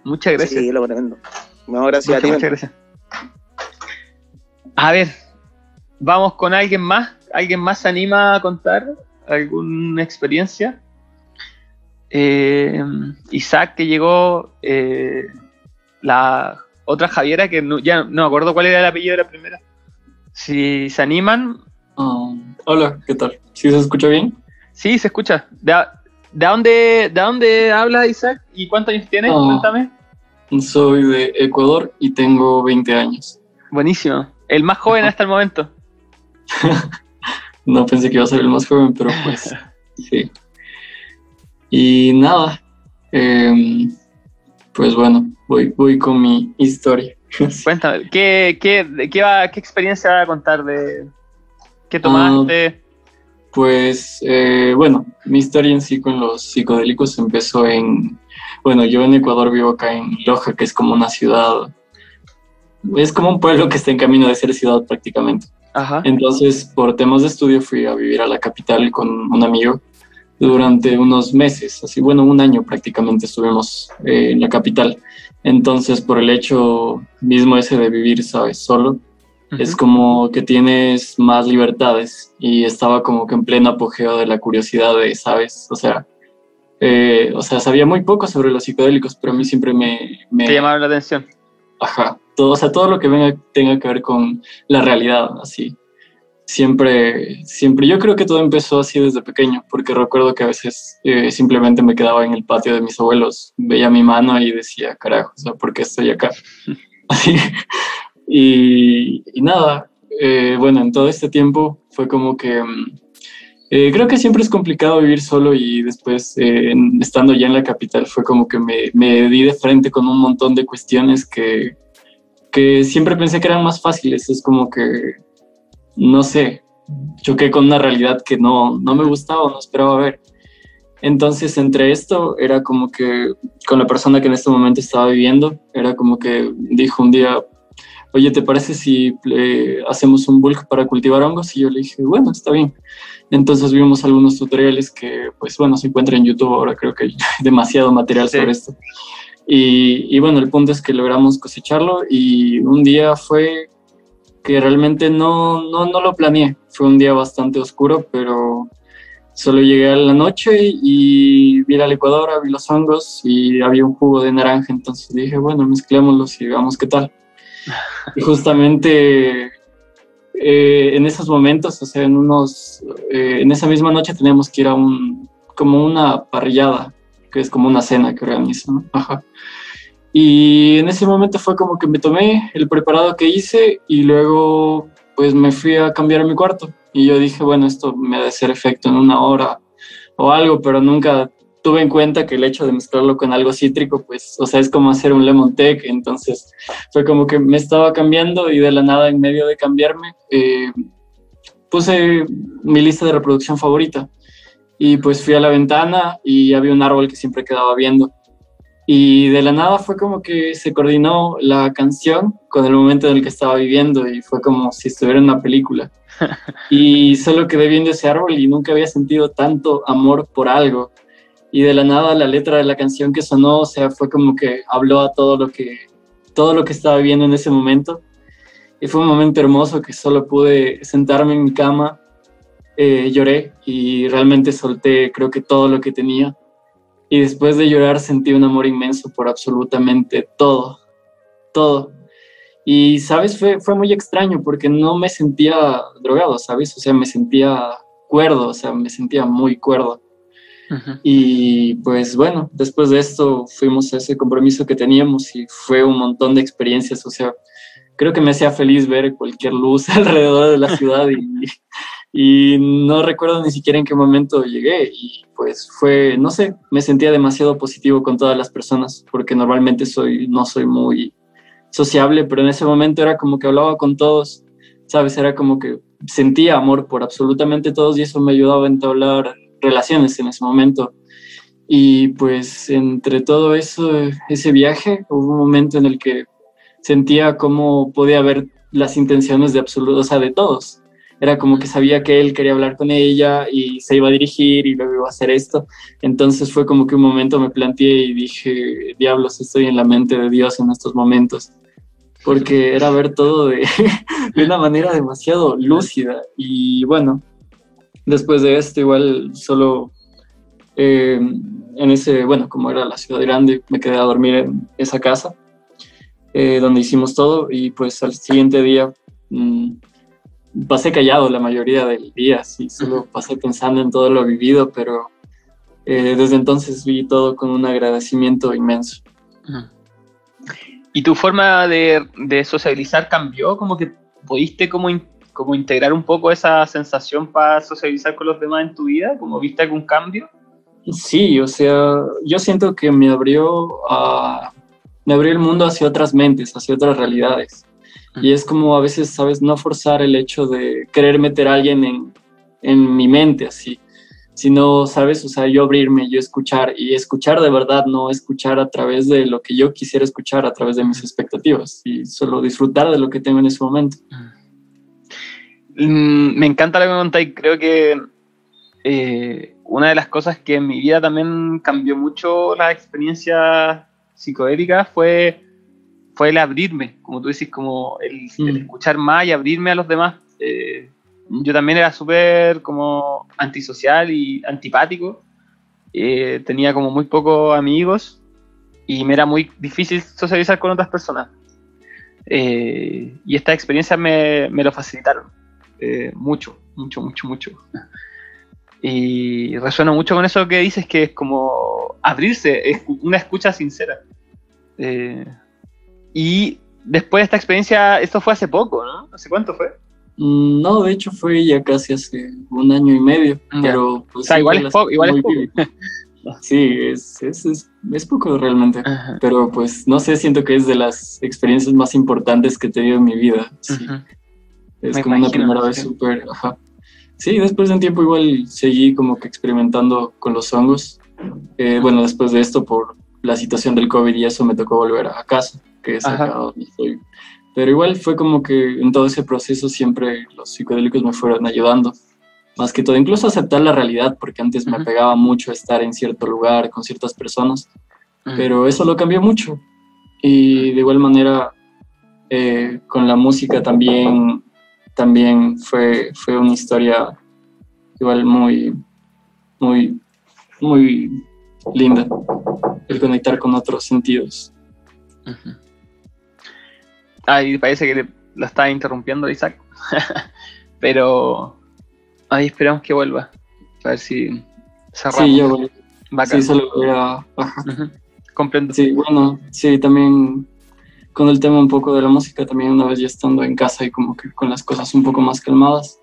Muchas gracias. Sí, loco, tremendo. No, gracias a ti. Muchas gracias. A ver, vamos con alguien más. ¿Alguien más se anima a contar alguna experiencia? Eh, Isaac, que llegó, eh, la otra Javiera, que ya no me acuerdo cuál era el apellido de la primera. Si se animan. Ah, hola, ¿qué tal? ¿Sí se escucha bien? Sí, se escucha. ¿De, dónde, de dónde habla Isaac y cuántos años tienes? Ah, Cuéntame. Soy de Ecuador y tengo 20 años. Buenísimo. El más joven hasta el momento. *laughs* no pensé que iba a ser el más joven, pero pues *laughs* sí. Y nada, em, pues bueno, voy, voy con mi historia. *laughs* Cuéntame, ¿qué, qué, qué, va, qué experiencia va a contar de qué tomaste? Ah, pues eh, bueno, mi historia en sí con los psicodélicos empezó en, bueno, yo en Ecuador vivo acá en Loja, que es como una ciudad, es como un pueblo que está en camino de ser ciudad prácticamente. Ajá. Entonces, por temas de estudio fui a vivir a la capital con un amigo durante unos meses, así bueno, un año prácticamente estuvimos eh, en la capital. Entonces, por el hecho mismo ese de vivir, sabes, solo, es como que tienes más libertades y estaba como que en pleno apogeo de la curiosidad de, sabes, o sea, eh, o sea, sabía muy poco sobre los psicodélicos, pero a mí siempre me... me Te llamaba la atención. Ajá, todo, o sea, todo lo que venga tenga que ver con la realidad, así siempre, siempre, yo creo que todo empezó así desde pequeño, porque recuerdo que a veces eh, simplemente me quedaba en el patio de mis abuelos, veía mi mano y decía, carajo, o sea, ¿por qué estoy acá? *laughs* Así. Y, nada, eh, bueno, en todo este tiempo fue como que... Mm, eh, creo que siempre es complicado vivir solo y después, estando ya en la capital, fue como que me, me, di de frente con un montón de cuestiones que, que siempre pensé que eran más fáciles. Es como que no sé, choqué con una realidad que no, no me gustaba o no esperaba ver. Entonces, entre esto, era como que con la persona que en este momento estaba viviendo, era como que dijo un día, oye, ¿te parece si eh, hacemos un bulk para cultivar hongos? Y yo le dije, bueno, está bien. Entonces vimos algunos tutoriales que, pues bueno, se encuentran en YouTube ahora, creo que hay *laughs* demasiado material sobre esto. Y, bueno, el punto es que logramos cosecharlo y un día fue que realmente no, no, no lo planeé. Fue un día bastante oscuro, pero solo llegué a la noche y vi la licuadora, vi los hongos y había un jugo de naranja, entonces dije, bueno, mezclémoslos y veamos qué tal. Y justamente eh, en esos momentos, o sea, en unos, eh, en esa misma noche teníamos que ir a un, como una parrillada, que es como una cena que organizan. Ajá. Y en ese momento fue como que me tomé el preparado que hice y luego pues me fui a cambiar a mi cuarto. Y yo dije, bueno, esto me ha de hacer efecto en una hora o algo, pero nunca tuve en cuenta que el hecho de mezclarlo con algo cítrico, pues, o sea, es como hacer un lemon tech. Entonces fue como que me estaba cambiando y de la nada, en medio de cambiarme, eh, puse mi lista de reproducción favorita. Y pues fui a la ventana y había un árbol que siempre quedaba viendo. Y de la nada fue como que se coordinó la canción con el momento en el que estaba viviendo y fue como si estuviera en una película. *laughs* y solo quedé viendo ese árbol y nunca había sentido tanto amor por algo. Y de la nada la letra de la canción que sonó, o sea, fue como que habló a todo lo que, todo lo que estaba viviendo en ese momento. Y fue un momento hermoso que solo pude sentarme en mi cama, eh, lloré y realmente solté creo que todo lo que tenía y después de llorar sentí un amor inmenso por absolutamente todo, todo. Y, ¿sabes? Fue, fue muy extraño porque no me sentía drogado, ¿sabes? O sea, me sentía cuerdo, o sea, me sentía muy cuerdo. Y pues bueno, después de esto fuimos a ese compromiso que teníamos y fue un montón de experiencias, o sea, creo que me hacía feliz ver cualquier luz *laughs* alrededor de la ciudad y, y no recuerdo ni siquiera en qué momento llegué y pues fue, no sé, me sentía demasiado positivo con todas las personas porque normalmente soy, no soy muy sociable, pero en ese momento era como que hablaba con todos, ¿sabes? Era como que sentía amor por absolutamente todos y eso me ayudaba a entablar relaciones en ese momento. Y pues entre todo eso, ese viaje, hubo un momento en el que sentía cómo podía ver las intenciones de absoluto, o sea, de todos era como que sabía que él quería hablar con ella y se iba a dirigir y luego iba a hacer esto. Entonces fue como que un momento me planteé y dije, diablos, estoy en la mente de Dios en estos momentos. porque *laughs* era ver todo de, *laughs* de una manera demasiado lúcida. Y bueno, después de esto igual solo eh, en ese, bueno, como era la ciudad grande, me quedé a dormir en esa casa eh, donde hicimos todo y pues al siguiente día mmm, pasé callado la mayoría del día, sí, solo pasé pensando en todo lo vivido, pero eh, desde entonces vi todo con un agradecimiento inmenso. ¿Y tu forma de, de socializar cambió? ¿Como que pudiste como, in, como integrar un poco esa sensación para socializar con los demás en tu vida? ¿Como viste algún cambio? Sí, o sea, yo siento que me abrió, a, me abrió el mundo hacia otras mentes, hacia otras realidades. Y es como a veces, ¿sabes? No forzar el hecho de querer meter a alguien en, en mi mente así, sino, ¿sabes? O sea, yo abrirme, yo escuchar y escuchar de verdad, no escuchar a través de lo que yo quisiera escuchar, a través de mis expectativas y solo disfrutar de lo que tengo en ese momento. Mm, me encanta que me contáis. Creo que eh, una de las cosas que en mi vida también cambió mucho la experiencia psicodélica fue fue el abrirme, como tú dices, como el, mm. el escuchar más y abrirme a los demás. Eh, yo también era súper como antisocial y antipático. Eh, tenía como muy pocos amigos y me era muy difícil socializar con otras personas. Eh, y estas experiencias me, me lo facilitaron eh, mucho, mucho, mucho, mucho. Y resueno mucho con eso que dices, que es como abrirse, es una escucha sincera. Eh, y después de esta experiencia, esto fue hace poco, ¿no? ¿Hace cuánto fue? Mm, No, de hecho fue ya casi hace un año y medio, pero... Pues, o sea, sí, igual es, poco, igual es poco. *laughs* Sí, es, es, es, es poco realmente, Ajá. pero pues no sé, siento que es de las experiencias más importantes que he tenido en mi vida. Sí. Es Me como una imagino, primera vez súper. Sí, después de un tiempo igual seguí como que experimentando con los hongos. Eh, bueno, después de esto, por la situación del COVID y eso, me tocó volver a casa, que donde estoy. Pero igual fue como que en todo ese proceso siempre los psicodélicos me fueron ayudando. Más que todo, incluso aceptar la realidad, porque antes me Ujú. apegaba mucho a estar en cierto lugar con ciertas personas Ujú. pero eso lo cambió mucho. Y de igual manera, eh, con la música también, también fue, fue una historia igual muy, muy, muy linda, el conectar con otros sentidos. Ay, parece que le- lo estaba interrumpiendo Isaac. *laughs* Pero ahí esperamos que vuelva. A ver si cerramos. Sí, yo sí, solo era, ajá. Ujú. Comprendo. Sí, bueno, sí, también con el tema un poco de la música, también una vez ya estando en casa y como que con las cosas un poco más calmadas,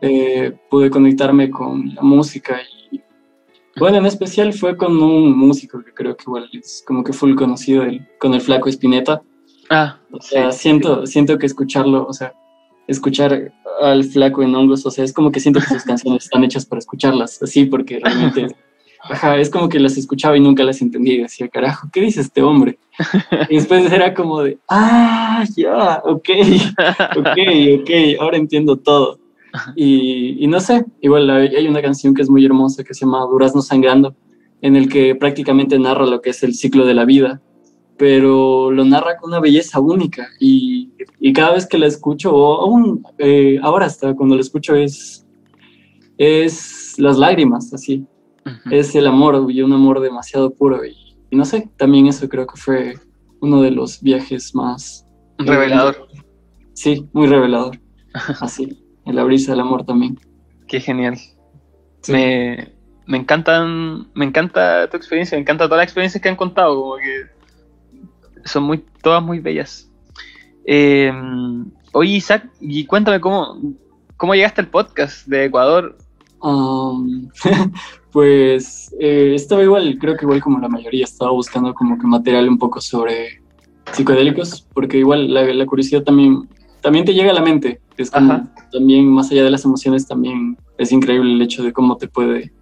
eh, pude conectarme con la música y bueno, en especial fue con un músico que creo que igual es como que full conocido, el, con el flaco Espineta. Ah, O sea, sí. siento, siento que escucharlo, o sea, escuchar al flaco en hongos, o sea, es como que siento que sus *laughs* canciones están hechas para escucharlas, así, porque realmente, *laughs* ajá, es como que las escuchaba y nunca las entendía y decía, carajo, ¿qué dice este hombre? Y después era como de, ah, ya, ok, *laughs* ok, ok, ahora entiendo todo. Y, y no sé, igual hay hay una canción que es muy hermosa que se llama Durazno Sangrando, en el que prácticamente narra lo que es el ciclo de la vida, pero lo narra con una belleza única y, y cada vez que la escucho, o aún eh, ahora hasta cuando la escucho es, es las lágrimas, así, es el amor y un amor demasiado puro y, y no sé, también eso creo que fue uno de los viajes más... Revelador. Sí, muy revelador, así, el abrirse al amor también. Qué genial. Sí. Me, me encantan, me encanta tu experiencia, me encanta todas las experiencias que han contado, como que son muy, todas muy bellas. Eh, oye, Isaac, y cuéntame cómo, cómo llegaste al podcast de Ecuador. Um, *laughs* pues eh, estaba igual, creo que igual como la mayoría, estaba buscando como que material un poco sobre psicodélicos, porque igual la, la curiosidad también, también te llega a la mente. Es como también, más allá de las emociones, también es increíble el hecho de cómo te puede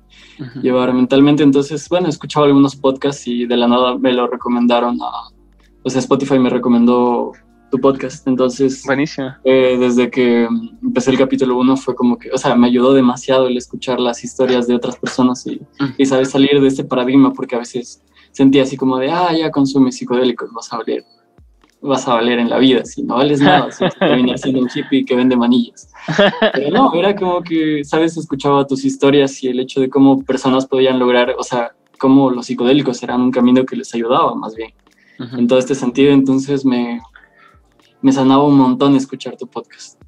llevar mentalmente. Entonces, bueno, he escuchado algunos podcasts y de la nada me lo recomendaron a, o sea, Spotify me recomendó tu podcast. Entonces, Buenísimo. eh, desde que mm, empecé el capítulo 1 fue como que, o sea, me ayudó demasiado el escuchar las historias de otras personas y, y saber salir de este paradigma porque a veces sentía así como de, ah, ya consume psicodélicos, vas a oler vas a valer en la vida, si no vales nada, si terminas siendo un hippie que vende manillas. Pero no, era como que, ¿sabes? Escuchaba tus historias y el hecho de cómo personas podían lograr, o sea, cómo los psicodélicos eran un camino que les ayudaba más bien. En todo este sentido, entonces me, me sanaba un montón escuchar tu podcast.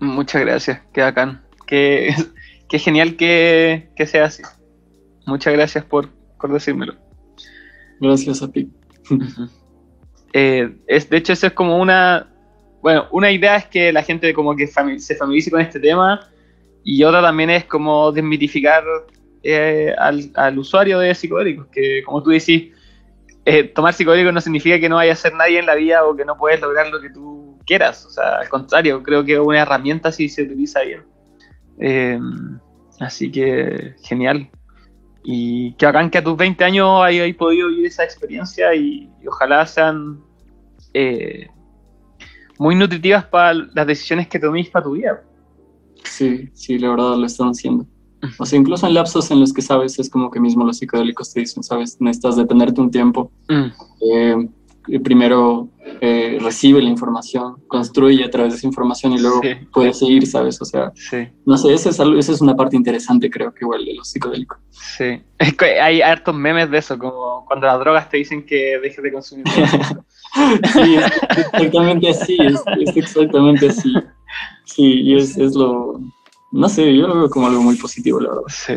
Muchas gracias, qué bacán. Qué, *laughs* qué genial que, que sea así. Muchas gracias por, por decírmelo. Gracias a ti. Eh, es, de hecho, eso es como una. Bueno, una idea es que la gente como que se familiarice con este tema y otra también es como desmitificar eh, al, al, usuario de psicodélicos, que como tú decís, eh, tomar psicodélicos no significa que no vaya a ser nadie en la vida o que no puedes lograr lo que tú quieras. O sea, al contrario, creo que es una herramienta si se utiliza bien. así que genial. Y que hagan que a tus 20 años hayas podido vivir esa experiencia y, ojalá sean eh, muy nutritivas para las decisiones que toméis para tu vida. Sí, sí, la verdad lo están haciendo. O sea, incluso en lapsos en los que sabes, es como que mismo los psicodélicos te dicen, sabes, necesitas detenerte un tiempo. Mm. Eh, primero eh, recibe la información, construye a través de esa información y luego puede seguir, ¿sabes? O sea, no sé, esa es, esa es una parte interesante, creo que igual de los psicodélicos. Sí, *laughs* es que hay hartos memes de eso, como cuando las drogas te dicen que dejes de consumir. *laughs* sí, es exactamente así, es, exactamente así. Sí, y es, es lo, no sé, yo lo veo como algo muy positivo, la verdad. Sí,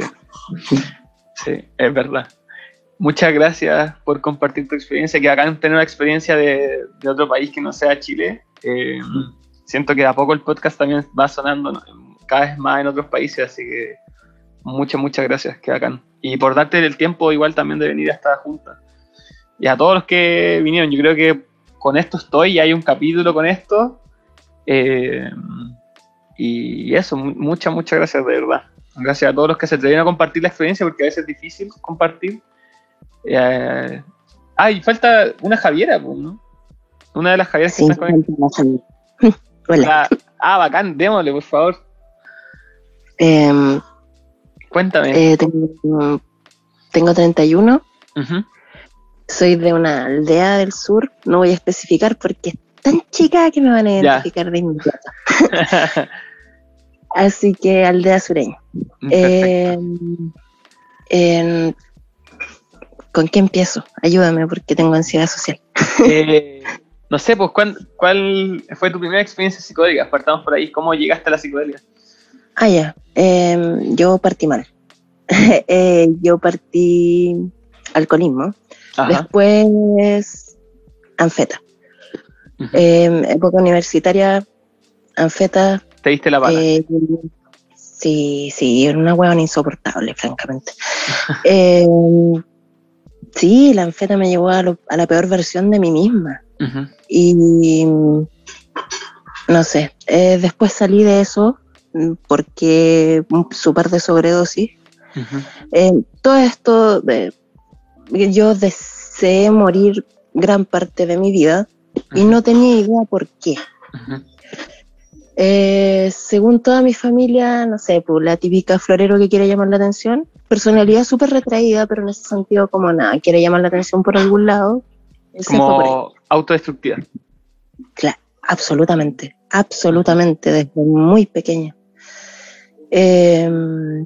sí, es verdad muchas gracias por compartir tu experiencia, que acá tener una experiencia de, otro país que no sea Chile. Eh, siento que a poco el podcast también va sonando cada vez más en otros países, así que muchas, muchas gracias, que acá. Y por darte el tiempo igual también de venir a esta junta. Y a todos los que vinieron, yo creo que con esto estoy y hay un capítulo con esto. Eh, y eso, muchas, muchas gracias de verdad. Gracias a todos los que se atrevieron a compartir la experiencia, porque a veces es difícil compartir. Eh, ah, y falta una Javiera, ¿no? Una de las Javieras que está con *laughs* Hola. Ah, ah, bacán, démosle, por favor. Em, Cuéntame. Eh, tengo, tengo, 31. Soy de una aldea del sur. No voy a especificar porque es tan chica que me van a identificar de inmediato. *laughs* Así que aldea sureña. Eh, ¿Con qué empiezo? Ayúdame porque tengo ansiedad social. *laughs* Eh, no sé, pues, ¿cuál, fue tu primera experiencia psicodélica? Partamos por ahí. ¿Cómo llegaste a la psicodélica? Ah, ya. Em, yo partí mal. *laughs* Eh, yo partí alcoholismo. Después, anfeta. Em, época universitaria, anfeta. ¿Te diste la bala? Eh, sí, sí, era una huevona insoportable, francamente. *laughs* Em, Sí, la anfeta me llevó a, la peor versión de mí misma. Y no sé, eh, después salí de eso mm, porque súper de sobredosis. Eh, todo esto, yo deseé morir gran parte de mi vida y no tenía idea por qué. Eh, según toda mi familia, no sé, pues la típica florero que quiere llamar la atención, personalidad súper retraída, pero en ese sentido como nada, quiere llamar la atención por algún lado. Como autodestructiva. Claro, absolutamente, absolutamente, desde muy pequeña. Em,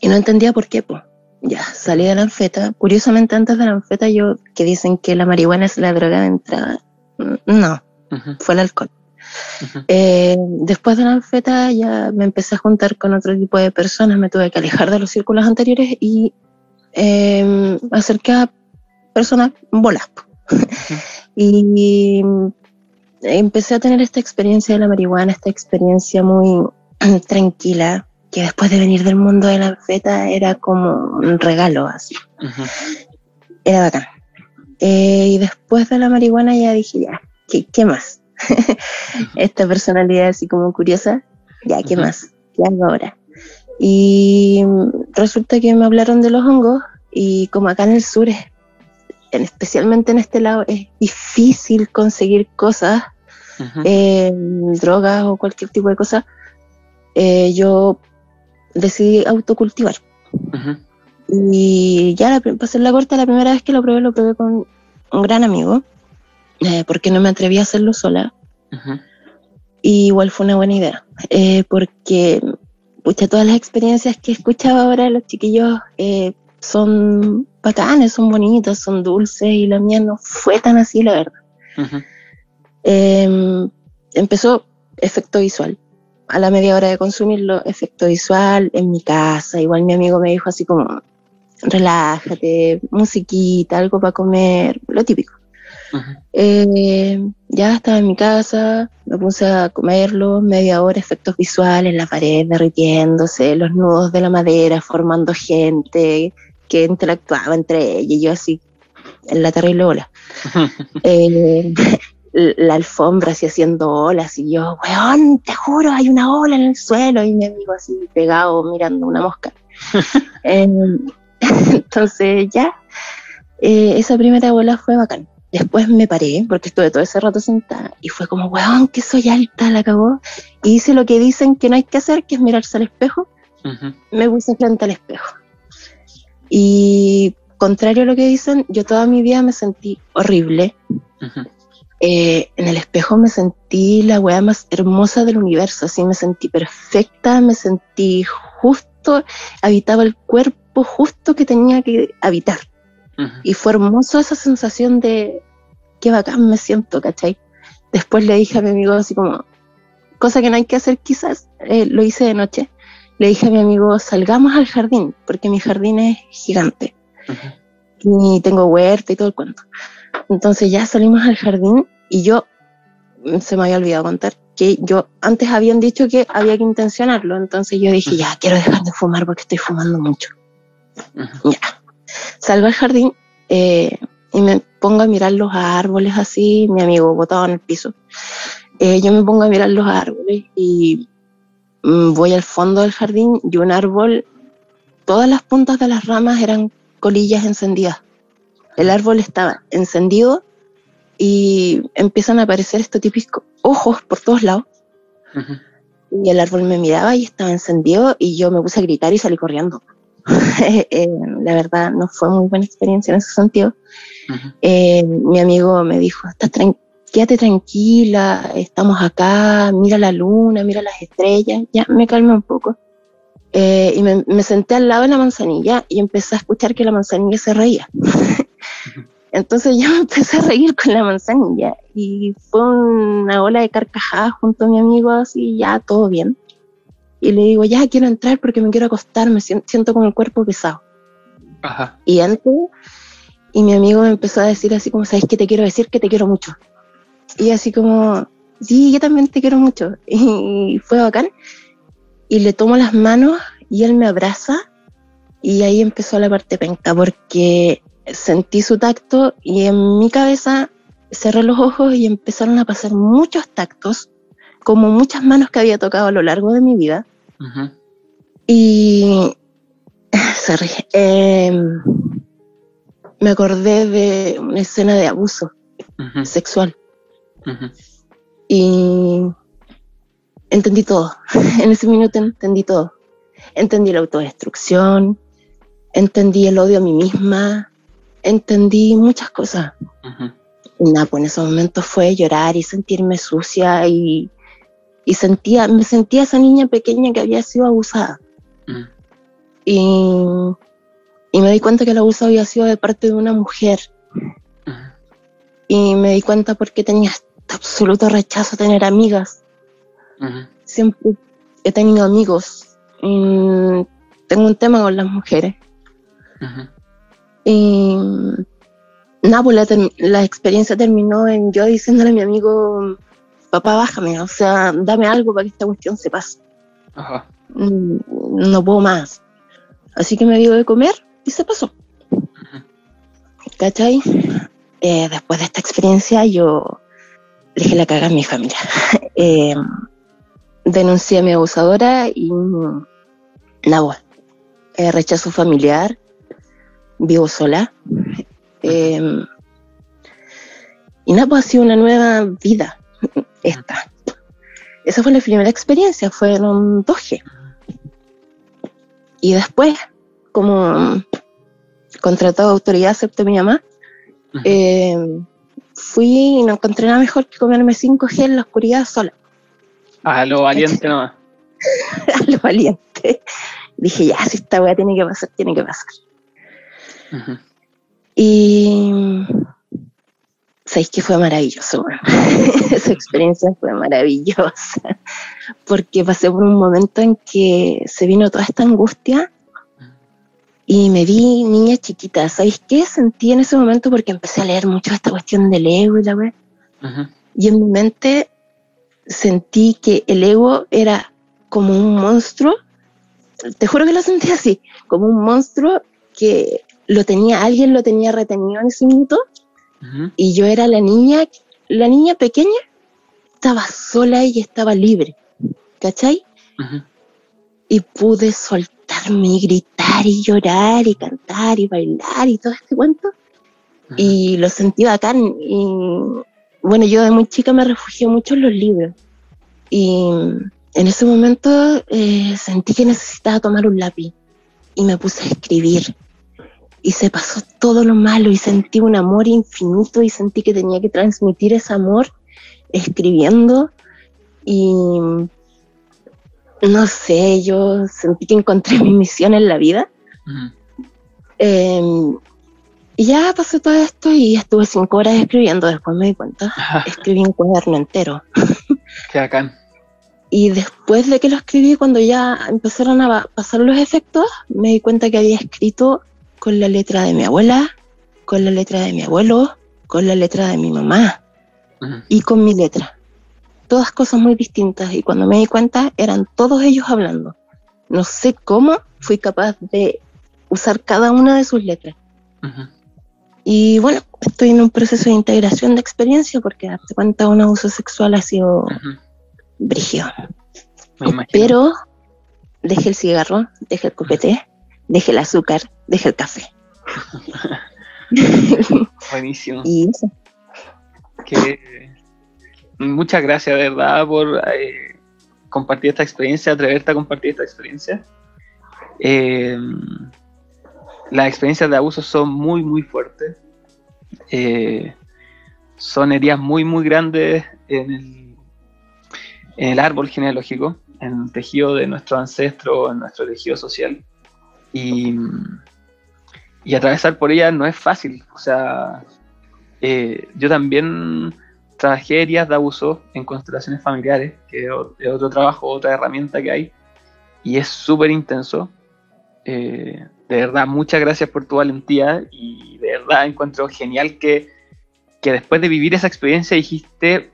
y no entendía por qué, pues. Ya, salí de la anfeta. Curiosamente, antes de la anfeta, yo, que dicen que la marihuana es la droga de entrada, no, fue el alcohol. Eh, después de la anfeta ya me empecé a juntar con otro tipo de personas, me tuve que alejar de los círculos anteriores y eh, acerqué a personas bolas. *laughs* y empecé a tener esta experiencia de la marihuana, esta experiencia muy *clears throat* tranquila, que después de venir del mundo de la anfeta era como un regalo así. Era bacán. Eh, y después de la marihuana ya dije, ya, qué más? *laughs* esta personalidad así como curiosa, ya, ¿qué más? ¿Qué hago ahora? Y resulta que me hablaron de los hongos y como acá en el sur, es, especialmente en este lado, es difícil conseguir cosas, eh, drogas o cualquier tipo de cosa, eh, yo decidí autocultivar. Y ya, para hacer la corta, la primera vez que lo probé, lo probé con un gran amigo eh, porque no me atreví a hacerlo sola. Y igual fue una buena idea, eh, porque pucha, todas las experiencias que he escuchado ahora de los chiquillos eh, son bacanes, son bonitas, son dulces, y la mía no fue tan así, la verdad. Em, empezó efecto visual. A la media hora de consumirlo, efecto visual en mi casa. Igual mi amigo me dijo así como, relájate, musiquita, algo para comer, lo típico. Eh, ya estaba en mi casa, me puse a comerlo, media hora, efectos visuales, la pared derritiéndose, los nudos de la madera formando gente que interactuaba entre ellos, y yo así, en la terrible ola. *laughs* Eh, *laughs* la alfombra así haciendo olas, y yo, weón, te juro, hay una ola en el suelo, y mi amigo así pegado mirando una mosca. *laughs* Em, entonces ya, eh, esa primera ola fue bacán. Después me paré, porque estuve todo ese rato sentada, y fue como, weón, que soy alta, la acabó. Y hice lo que dicen que no hay que hacer, que es mirarse al espejo. Me puse frente al espejo. Y contrario a lo que dicen, yo toda mi vida me sentí horrible. Eh, en el espejo me sentí la weá más hermosa del universo, así me sentí perfecta, me sentí justo, habitaba el cuerpo justo que tenía que habitar. Y fue hermoso esa sensación de qué bacán me siento, ¿cachai? Después le dije a mi amigo así como, cosa que no hay que hacer quizás, eh, lo hice de noche, le dije a mi amigo, salgamos al jardín, porque mi jardín es gigante. Y tengo huerta y todo el cuento. Entonces ya salimos al jardín y yo, mm, se me había olvidado contar, que yo antes habían dicho que había que intencionarlo. Entonces yo dije, ya, quiero dejar de fumar porque estoy fumando mucho. Ya Salgo al jardín eh, y me pongo a mirar los árboles así, mi amigo botado en el piso. Eh, yo me pongo a mirar los árboles y mm, voy al fondo del jardín y un árbol, todas las puntas de las ramas eran colillas encendidas. El árbol estaba encendido y empiezan a aparecer estos típicos ojos por todos lados. Y el árbol me miraba y estaba encendido y yo me puse a gritar y salí corriendo. *laughs* Eh, la verdad no fue muy buena experiencia en ese sentido. Eh, mi amigo me dijo, Estás quédate tranquila, estamos acá, mira la luna, mira las estrellas, ya me calmé un poco. Eh, y me, senté al lado de la manzanilla y empecé a escuchar que la manzanilla se reía. *laughs* Entonces yo me *laughs* empecé a reír con la manzanilla y fue una ola de carcajadas junto a mi amigo, así ya todo bien y le digo, ya quiero entrar porque me quiero acostar, me siento con el cuerpo pesado. Ajá. Y entro y mi amigo me empezó a decir así como, ¿sabes qué te quiero decir? Que te quiero mucho. Y así como, sí, yo también te quiero mucho. *laughs* Y fue bacán. Y le tomo las manos y él me abraza y ahí empezó la parte penca porque sentí su tacto y en mi cabeza cerré los ojos y empezaron a pasar muchos tactos, como muchas manos que había tocado a lo largo de mi vida. Y *sighs* em, me acordé de una escena de abuso sexual. Y entendí todo. *laughs* en ese minuto entendí todo. Entendí la autodestrucción, entendí el odio a mí misma, entendí muchas cosas. Y nada, pues en esos momentos fue llorar y sentirme sucia y y sentía, me sentía esa niña pequeña que había sido abusada. Mm. Y, y, me di cuenta que el abuso había sido de parte de una mujer. Mm. Y me di cuenta porque tenía este absoluto rechazo a tener amigas. Mm. Siempre he tenido amigos. Y tengo un tema con las mujeres. Y nada, pues la, la experiencia terminó en yo diciéndole a mi amigo, papá, bájame, o sea, dame algo para que esta cuestión se pase. Ajá. Mm, no puedo más. Así que me dio de comer y se pasó. ¿Cachai? Eh, después de esta experiencia yo dejé la caga a mi familia. *laughs* eh, denuncié a mi abusadora y nada, eh, rechazo familiar, vivo sola. Eh, y nada, pues ha sido una nueva vida esta. Esa fue la primera experiencia, fueron 2G. Y después, como contratado de autoridad, acepté mi mamá, eh, fui y no encontré nada mejor que comerme 5G en la oscuridad sola. A lo valiente nomás. *laughs* a lo valiente. Dije, ya, si esta weá tiene que pasar, tiene que pasar. Y sabéis que fue maravilloso. *laughs* Esa experiencia fue maravillosa. Porque pasé por un momento en que se vino toda esta angustia y me vi niña chiquita. ¿Sabéis qué sentí en ese momento? Porque empecé a leer mucho esta cuestión del ego y la web. Y en mi mente sentí que el ego era como un monstruo. Te juro que lo sentí así, como un monstruo que lo tenía, alguien lo tenía retenido en ese minuto. Y yo era la niña, la niña pequeña, estaba sola y estaba libre. ¿Cachai? Y pude soltar y gritar y llorar y cantar y bailar y todo este cuento. Y lo sentí bacán. Y bueno, yo de muy chica me refugié mucho en los libros. Y en ese momento eh, sentí que necesitaba tomar un lápiz y me puse a escribir. Y se pasó todo lo malo y sentí un amor infinito y sentí que tenía que transmitir ese amor escribiendo. Y no sé, yo sentí que encontré mi misión en la vida. Em, y ya pasó todo esto y estuve cinco horas escribiendo, después me di cuenta. Escribí un cuaderno entero. Qué bacán. Y después de que lo escribí, cuando ya empezaron a pasar los efectos, me di cuenta que había escrito con la letra de mi abuela, con la letra de mi abuelo, con la letra de mi mamá y con mi letra. Todas cosas muy distintas y cuando me di cuenta eran todos ellos hablando. No sé cómo fui capaz de usar cada una de sus letras. Y bueno, estoy en un proceso de integración de experiencia porque darte cuenta un abuso sexual ha sido uh Pero dejé el cigarro, dejé el copete, dejé el azúcar, dejé el café. *laughs* Buenísimo. y eso. Que muchas gracias, de verdad, por eh, compartir esta experiencia, atreverte a compartir esta experiencia. Eh, las experiencias de abuso son muy, muy fuertes. Eh, son heridas muy, muy grandes en el, en el árbol genealógico, en el tejido de nuestro ancestro, en nuestro tejido social. Y, y atravesar por ellas no es fácil. O sea, yo también tragedias de abuso en constelaciones familiares, que es otro trabajo, otra herramienta que hay, y es súper intenso. Eh, de verdad, muchas gracias por tu valentía y de verdad encuentro genial que, que después de vivir esa experiencia dijiste,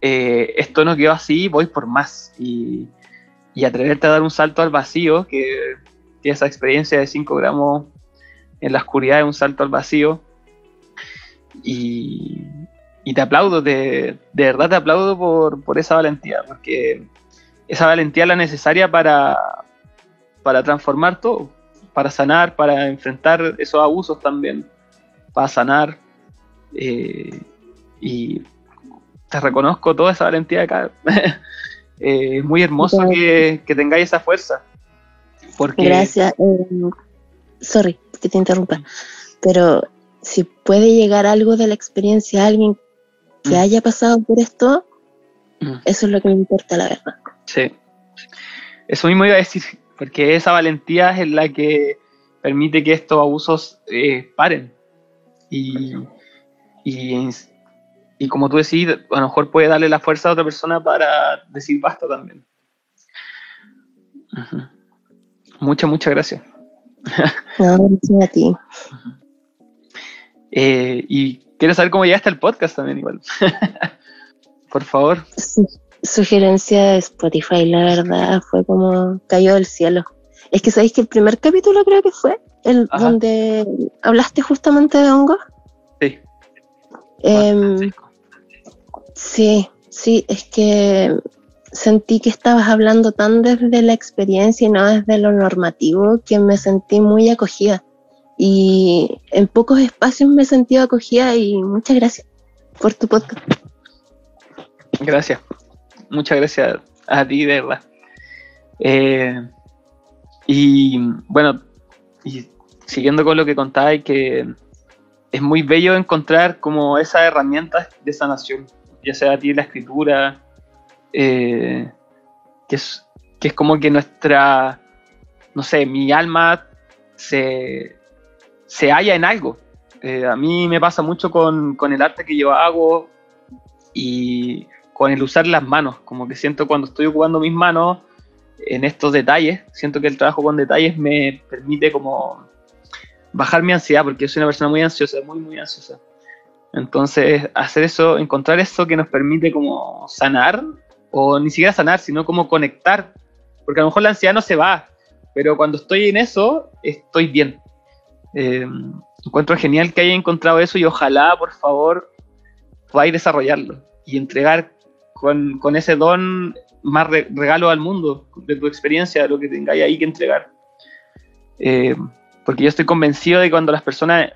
eh, esto no quedó así, voy por más. Y, y, atreverte a dar un salto al vacío, que, que esa experiencia de 5 gramos en la oscuridad es un salto al vacío. Y, y te aplaudo, de, de verdad te aplaudo por, esa valentía, porque esa valentía es la necesaria para, para transformar todo, para sanar, para enfrentar esos abusos también, para sanar. Eh, y te reconozco toda esa valentía acá. *laughs* Eh, es muy hermoso que, tengáis esa fuerza. Porque... Gracias. Eh, sorry que te interrumpa, pero si puede llegar algo de la experiencia a alguien que mm. haya pasado por esto, mm. eso es lo que me importa, la verdad. Sí. Eso mismo iba a decir, porque esa valentía es la que permite que estos abusos eh, paren. Y, y, como tú decís, a lo mejor puede darle la fuerza a otra persona para decir basta también. Muchas, muchas gracias. No, gracias a ti. Eh, y quiero saber cómo llegaste al podcast también igual. *laughs* Por favor. sugerencia de Spotify, la verdad, fue como cayó del cielo. Es que sabéis que el primer capítulo creo que fue el donde hablaste justamente de hongo. Sí. Em, sí, sí, es que sentí que estabas hablando tan desde la experiencia y no desde lo normativo que me sentí muy acogida y en pocos espacios me he sentido acogida y muchas gracias por tu podcast. Gracias, muchas gracias a ti, de verdad. Eh, y bueno, siguiendo con lo que contáis, que es muy bello encontrar como esas herramientas de sanación, ya sea a ti la escritura, eh, que, es, que es como que nuestra, no sé, mi alma se, se halla en algo. Eh, a mí me pasa mucho con, con, el arte que yo hago y con el usar las manos, como que siento cuando estoy ocupando mis manos en estos detalles, siento que el trabajo con detalles me permite como bajar mi ansiedad, porque soy una persona muy ansiosa, muy, muy ansiosa. Entonces, hacer eso, encontrar eso que nos permite como sanar, o ni siquiera sanar, sino como conectar, porque a lo mejor la ansiedad no se va, pero cuando estoy en eso, estoy bien. Eh, encuentro genial que haya encontrado eso y ojalá, por favor, podáis desarrollarlo y entregar con, con ese don más regalo al mundo de tu experiencia, de lo que tengáis ahí que entregar. Eh, porque yo estoy convencido de que cuando las personas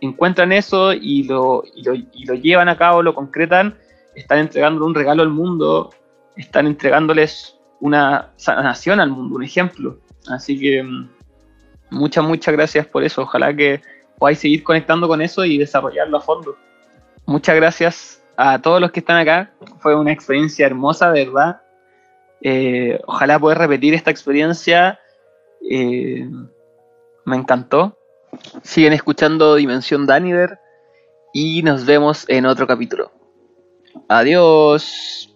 encuentran eso y lo, y lo, y lo llevan a cabo, lo concretan, están entregando un regalo al mundo, están entregándoles una sanación al mundo, un ejemplo. Así que mm, muchas, muchas gracias por eso. Ojalá que podáis seguir conectando con eso y desarrollarlo a fondo. Muchas gracias a todos los que están acá. Fue una experiencia hermosa, de verdad. Eh, ojalá poder repetir esta experiencia. Eh, me encantó. Siguen escuchando Dimensión Daniver y nos vemos en otro capítulo. Adiós.